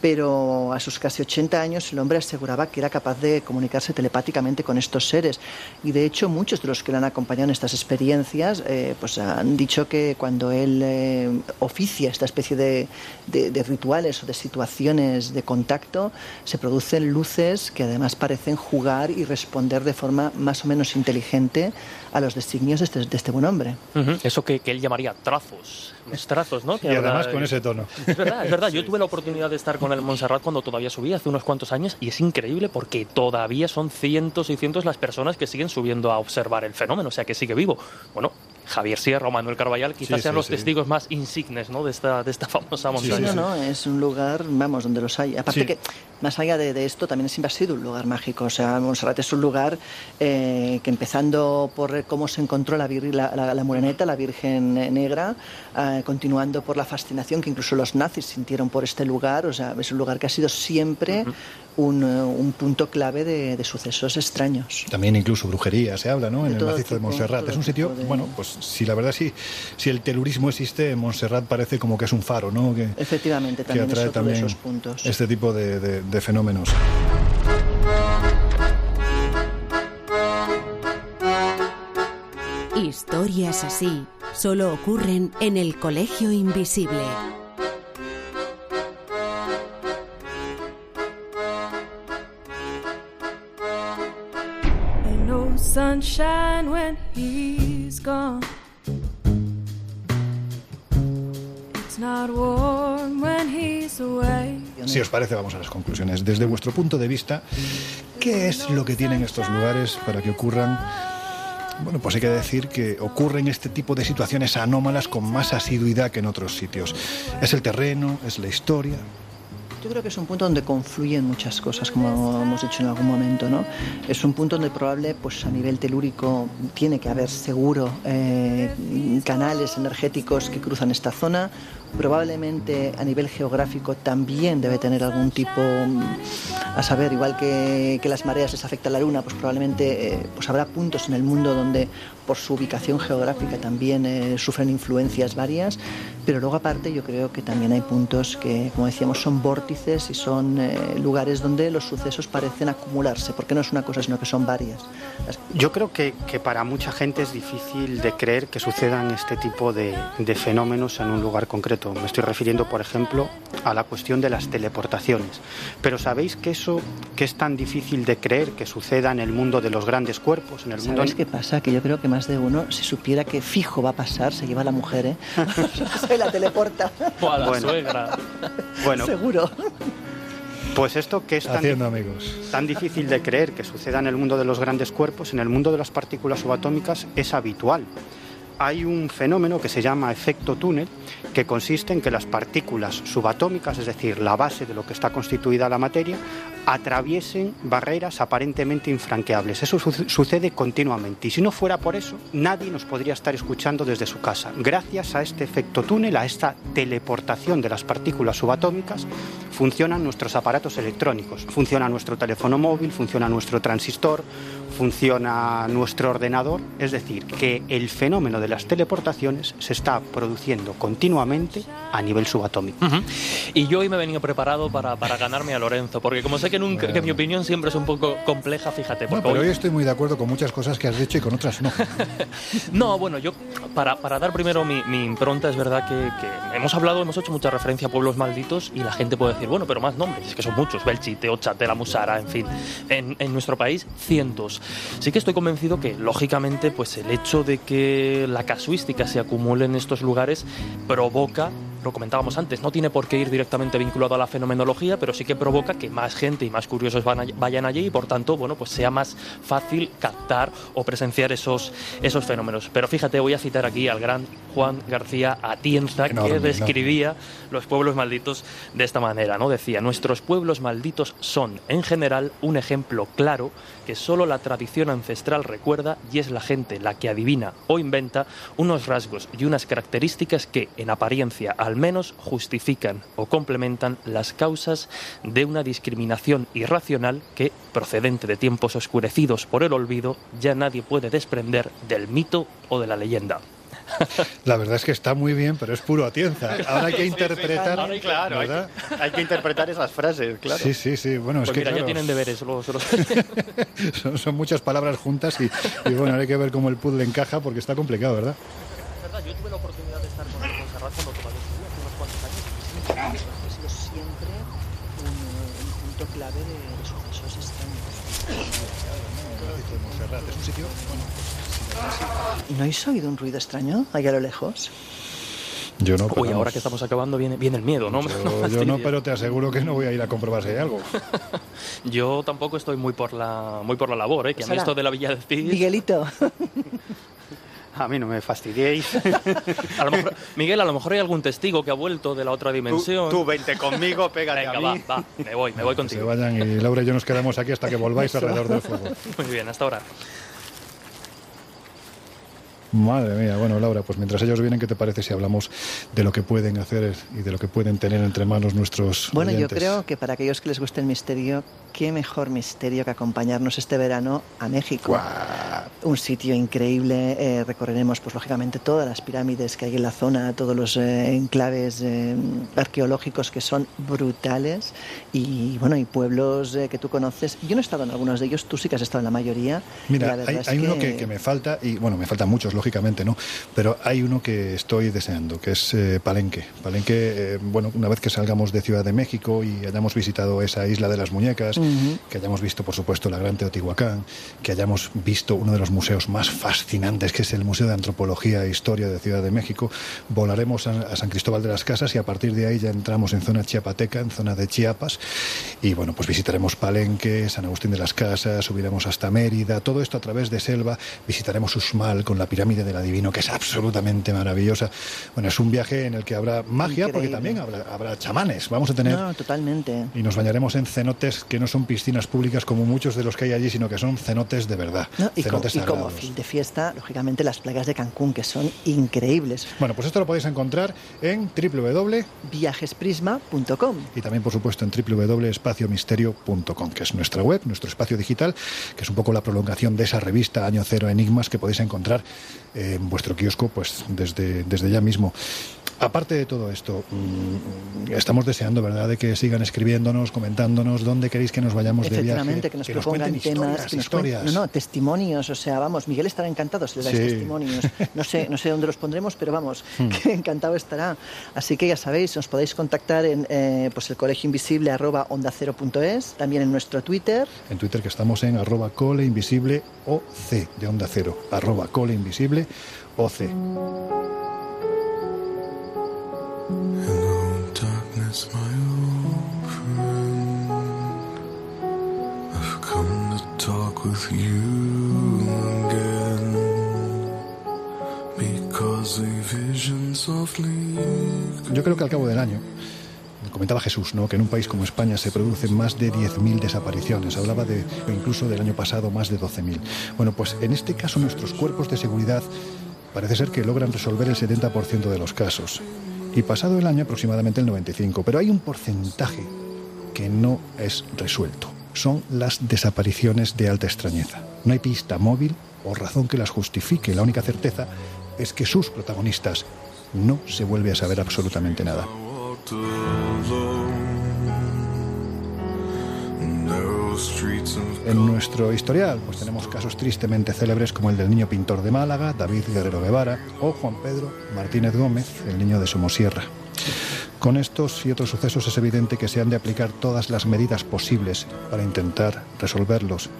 pero a sus casi 80 años el hombre aseguraba que era capaz de comunicarse telepáticamente con estos seres. Y de hecho muchos de los que le han acompañado en estas experiencias eh, pues han dicho que cuando él eh, oficia esta especie de- de rituales o de situaciones de contacto, se producen luces que además parecen jugar y responder de forma más o menos inteligente a los designios de este, de este buen hombre. Eso que, que él llamaría trazos. Los trazos, ¿no? Que Y además con ese tono. Es verdad, es verdad. Yo tuve la oportunidad de estar con el Montserrat cuando todavía subía, hace unos cuantos años, y es increíble porque todavía son cientos y cientos las personas que siguen subiendo a observar el fenómeno, o sea que sigue vivo. Bueno, Javier Sierra o Manuel Carballal quizás Sí, sean sí, los sí. testigos más insignes ¿no? de, esta, de esta famosa Sí, montaña. no, no, es un lugar, vamos, donde los hay. Aparte Sí. que, más allá de, de esto, también siempre ha sido un lugar mágico. O sea, Montserrat es un lugar eh, que empezando por cómo se encontró la, vir- la, la- la Virgen Negra, eh, continuando por la fascinación que incluso los nazis sintieron por este lugar. O sea, es un lugar que ha sido siempre un punto clave de, de sucesos extraños. También incluso brujería se habla, ¿no? De En el macizo de Montserrat. Es un sitio, de- bueno, pues si la verdad sí, si el telurismo existe, Montserrat parece como que es un faro, ¿no? Que, Efectivamente, que también es atrae de también esos puntos. este tipo de, de- de fenómenos. Historias así solo ocurren en el Colegio Invisible. No sunshine when he's gone. Si os parece, vamos a las conclusiones. Desde vuestro punto de vista, ¿qué es lo que tienen estos lugares para que ocurran? Bueno, pues hay que decir que ocurren este tipo de situaciones anómalas con más asiduidad que en otros sitios. ¿Es el terreno? ¿Es la historia? Yo creo que es un punto donde confluyen muchas cosas, como hemos dicho en algún momento, ¿no? Es un punto donde probable, pues a nivel telúrico, tiene que haber seguro eh, canales energéticos que cruzan esta zona. Probablemente a nivel geográfico también debe tener algún tipo, mm, a saber, igual que, que las mareas les afecta a la luna, pues probablemente eh, pues habrá puntos en el mundo donde por su ubicación geográfica también eh, sufren influencias varias, pero luego aparte yo creo que también hay puntos que, como decíamos, son vórtices y son eh, lugares donde los sucesos parecen acumularse, porque no es una cosa, sino que son varias. Yo creo que, que para mucha gente es difícil de creer que sucedan este tipo de, de fenómenos en un lugar concreto. Me estoy refiriendo, por ejemplo, a la cuestión de las teleportaciones. Pero ¿sabéis que eso que es tan difícil de creer que suceda en el mundo de los grandes cuerpos, en el mundo ¿Sabes qué pasa? Que yo creo que más de uno, si supiera que fijo va a pasar, se lleva a la mujer, ¿eh? se la teleporta. O a la Bueno. suegra. Bueno, Seguro. pues esto que es tan, Haciendo amigos. tan difícil de creer que suceda en el mundo de los grandes cuerpos, en el mundo de las partículas subatómicas es habitual. Hay un fenómeno que se llama efecto túnel, que consiste en que las partículas subatómicas, es decir, la base de lo que está constituida la materia, atraviesen barreras aparentemente infranqueables. Eso su- sucede continuamente. Y si no fuera por eso, nadie nos podría estar escuchando desde su casa. Gracias a este efecto túnel, a esta teleportación de las partículas subatómicas, funcionan nuestros aparatos electrónicos. Funciona nuestro teléfono móvil, funciona nuestro transistor, funciona nuestro ordenador. Es decir, que el fenómeno de las teleportaciones se está produciendo continuamente a nivel subatómico. Ujú. Y yo hoy me he venido preparado para, para ganarme a Lorenzo, porque como sé que, nunca, que mi opinión siempre es un poco compleja, fíjate. No, Porque pero hoy- hoy estoy muy de acuerdo con muchas cosas que has dicho y con otras no. No, bueno, yo para, para dar primero mi, mi impronta es verdad que, que hemos hablado, hemos hecho mucha referencia a pueblos malditos y la gente puede decir, bueno, pero más nombres, es que son muchos, Belchite, Ochate, La Musara, en fin, en, en nuestro país cientos. Sí que estoy convencido que, lógicamente, pues el hecho de que la casuística se acumule en estos lugares provoca lo comentábamos antes, no tiene por qué ir directamente vinculado a la fenomenología, pero sí que provoca que más gente y más curiosos van a- vayan allí y por tanto, bueno, pues sea más fácil captar o presenciar esos, esos fenómenos. Pero fíjate, voy a citar aquí al gran Juan García Atienza, Enorme, que enorme. describía los pueblos malditos de esta manera, ¿no? Decía, nuestros pueblos malditos son, en general, un ejemplo claro que solo la tradición ancestral recuerda y es la gente la que adivina o inventa unos rasgos y unas características que, en apariencia al menos, justifican o complementan las causas de una discriminación irracional que, procedente de tiempos oscurecidos por el olvido, ya nadie puede desprender del mito o de la leyenda. La verdad es que está muy bien, pero es puro atienza. Ahora hay que interpretar. Claro, hay que, hay que interpretar esas frases, claro. Sí, sí, sí. Bueno, es que ya tienen deberes son, son muchas palabras juntas y, y bueno, ahora hay que ver cómo el puzzle encaja porque está complicado, verdad, yo tuve la oportunidad de estar con Montserrat cuando todavía estudié hace unos cuantos años. Ha sido siempre un, un punto clave de, de sucesos extraños. Es un sitio, bueno, ¿No habéis oído un ruido extraño allá a lo lejos? Yo no, pero Uy, ahora que estamos acabando viene, viene el miedo, ¿no? Yo, No yo no, fastidies. pero te aseguro que no voy a ir a comprobar si hay algo. Yo tampoco estoy muy por la muy por la labor, ¿eh? Que a mí Sara, esto de la Villa del Cid... Miguelito. A mí no me fastidiéis. A lo mejor- Miguel, a lo mejor hay algún testigo que ha vuelto de la otra Tú, dimensión. tú vente conmigo, pégate Venga, a va, mí. va, me voy, me voy Que se contigo. vayan y Laura y yo nos quedamos aquí hasta que volváis alrededor del fuego. Muy bien, hasta ahora. Madre mía, bueno Laura, pues mientras ellos vienen, ¿qué te parece si hablamos de lo que pueden hacer y de lo que pueden tener entre manos nuestros Bueno, yo creo que para aquellos que les guste el misterio, qué mejor misterio que acompañarnos este verano a México. Un sitio increíble. eh, recorreremos, pues lógicamente, todas las pirámides que hay en la zona, todos los eh, enclaves eh, arqueológicos que son brutales y bueno, y pueblos eh, que tú conoces. Yo no he estado en algunos de ellos, tú sí que has estado en la mayoría. Mira, la hay, es hay uno que, que me falta, y bueno, me faltan muchos, lógicamente, ¿no? Pero hay uno que estoy deseando, que es eh, Palenque. Palenque, eh, bueno, una vez que salgamos de Ciudad de México y hayamos visitado esa isla de las muñecas, que hayamos visto, por supuesto, la Gran Teotihuacán, que hayamos visto uno de los museos más fascinantes, que es el Museo de Antropología e Historia de Ciudad de México, volaremos a, a San Cristóbal de las Casas y a partir de ahí ya entramos en zona chiapateca, en zona de Chiapas, y bueno, pues visitaremos Palenque, San Agustín de las Casas, subiremos hasta Mérida, todo esto a través de selva, visitaremos Uxmal con la pirámide del adivino, que es absolutamente maravillosa. Bueno, es un viaje en el que habrá magia, porque Increíble. también habrá, habrá chamanes, vamos a tener... No, totalmente. Y nos bañaremos en cenotes que no son piscinas públicas como muchos de los que hay allí, sino que son cenotes de verdad. No, y, como, cenotes y como fin de fiesta, lógicamente, las playas de Cancún, que son increíbles. Bueno, pues esto lo podéis encontrar en www Viajesprisma.com. y también, por supuesto, en www.espaciomisterio.com, que es nuestra web, nuestro espacio digital, que es un poco la prolongación de esa revista Año Cero Enigmas que podéis encontrar en vuestro kiosco pues desde, desde ya mismo. Aparte de todo esto, mm, estamos deseando, ¿verdad?, de que sigan escribiéndonos, comentándonos dónde queréis que nos vayamos de viaje. Que nos propongan cuenten temas, historias, que nos cuen- historias. no, no, testimonios, o sea, vamos, Miguel estará encantado si le dais Sí. testimonios. No sé, no sé dónde los pondremos, pero vamos, Hmm. que encantado estará. Así que ya sabéis, os podéis contactar en eh, pues el colegio invisible arroba onda cero punto es, también en nuestro Twitter. En Twitter que estamos en arroba coleinvisible OC de onda cero, arroba coleinvisible OC. Hello, darkness, Yo creo que al cabo del año, comentaba Jesús, ¿no? que en un país como España se producen más de 10.000 desapariciones. Hablaba de, incluso del año pasado, más de 12.000. Bueno, pues en este caso nuestros cuerpos de seguridad parece ser que logran resolver el 70% de los casos. Y pasado el año aproximadamente el 95%. Pero hay un porcentaje que no es resuelto. Son las desapariciones de alta extrañeza. No hay pista móvil o razón que las justifique. La única certeza es que sus protagonistas no se vuelve a saber absolutamente nada. En nuestro historial, pues tenemos casos tristemente célebres como el del niño pintor de Málaga, David Guerrero Guevara, o Juan Pedro Martínez Gómez, el niño de Somosierra. Con estos y otros sucesos es evidente que se han de aplicar todas las medidas posibles para intentar resolverlos.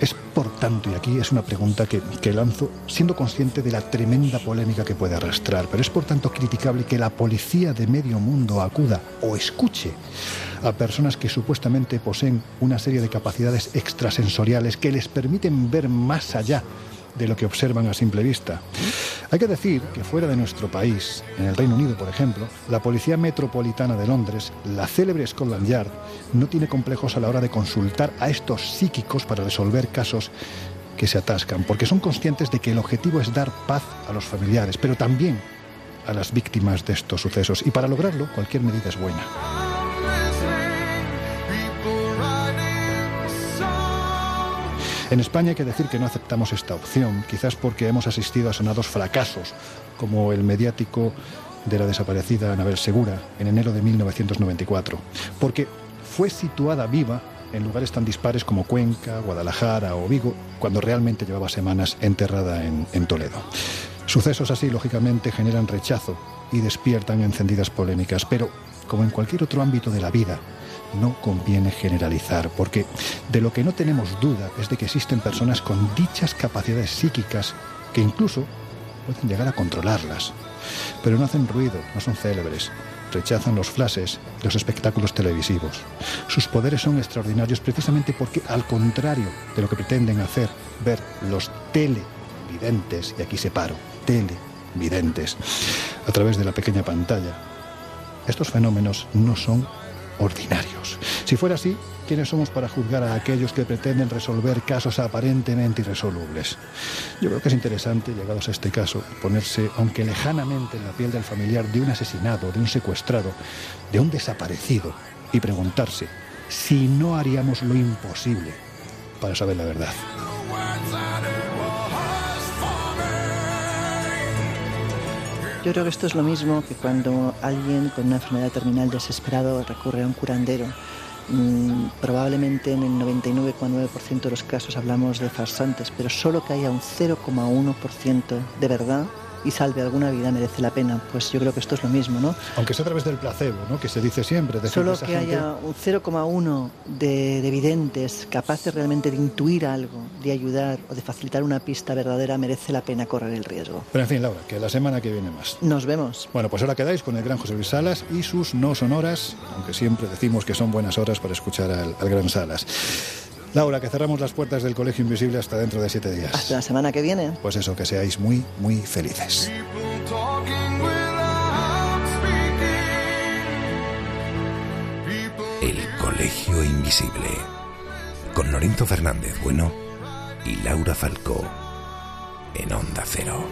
Es por tanto, y aquí es una pregunta que, lanzo, siendo consciente de la tremenda polémica que puede arrastrar, pero es por tanto criticable que la policía de medio mundo acuda o escuche a personas que supuestamente poseen una serie de capacidades extrasensoriales que les permiten ver más allá de lo que observan a simple vista. Hay que decir que fuera de nuestro país, en el Reino Unido, por ejemplo, la Policía Metropolitana de Londres, la célebre Scotland Yard, no tiene complejos a la hora de consultar a estos psíquicos para resolver casos que se atascan, porque son conscientes de que el objetivo es dar paz a los familiares, pero también a las víctimas de estos sucesos. Y para lograrlo, cualquier medida es buena. En España hay que decir que no aceptamos esta opción, quizás porque hemos asistido a sonados fracasos, como el mediático de la desaparecida Anabel Segura en enero de 1994, porque fue situada viva en lugares tan dispares como Cuenca, Guadalajara o Vigo, cuando realmente llevaba semanas enterrada en, en Toledo. Sucesos así, lógicamente, generan rechazo y despiertan encendidas polémicas, pero como en cualquier otro ámbito de la vida, no conviene generalizar, porque de lo que no tenemos duda es de que existen personas con dichas capacidades psíquicas que incluso pueden llegar a controlarlas. Pero no hacen ruido, no son célebres, rechazan los flashes, los espectáculos televisivos. Sus poderes son extraordinarios precisamente porque, al contrario de lo que pretenden hacer ver los televidentes, y aquí separo, televidentes, a través de la pequeña pantalla, estos fenómenos no son ordinarios. Si fuera así, ¿quiénes somos para juzgar a aquellos que pretenden resolver casos aparentemente irresolubles? Yo creo que es interesante, llegados a este caso, ponerse, aunque lejanamente, en la piel del familiar de un asesinado, de un secuestrado, de un desaparecido, y preguntarse si no haríamos lo imposible para saber la verdad. Yo creo que esto es lo mismo que cuando alguien con una enfermedad terminal desesperado recurre a un curandero. Mm, probablemente en el 99,9% de los casos hablamos de farsantes, pero solo que haya un 0,1% de verdad y salve alguna vida merece la pena. Pues yo creo que esto es lo mismo, ¿no? Aunque sea a través del placebo, ¿no? Que se dice siempre. decir, Solo que gente- haya un 0,1 de, de videntes capaces realmente de intuir algo, de ayudar o de facilitar una pista verdadera merece la pena correr el riesgo. Pero en fin, Laura, que la semana que viene más. Nos vemos. Bueno, pues ahora quedáis con el gran José Luis Salas y sus no sonoras, aunque siempre decimos que son buenas horas para escuchar al, al gran Salas. Laura, que cerramos las puertas del Colegio Invisible hasta dentro de siete días. Hasta la semana que viene. Pues eso, que seáis muy, muy felices. El Colegio Invisible. Con Lorenzo Fernández Bueno y Laura Falcó. En Onda Cero.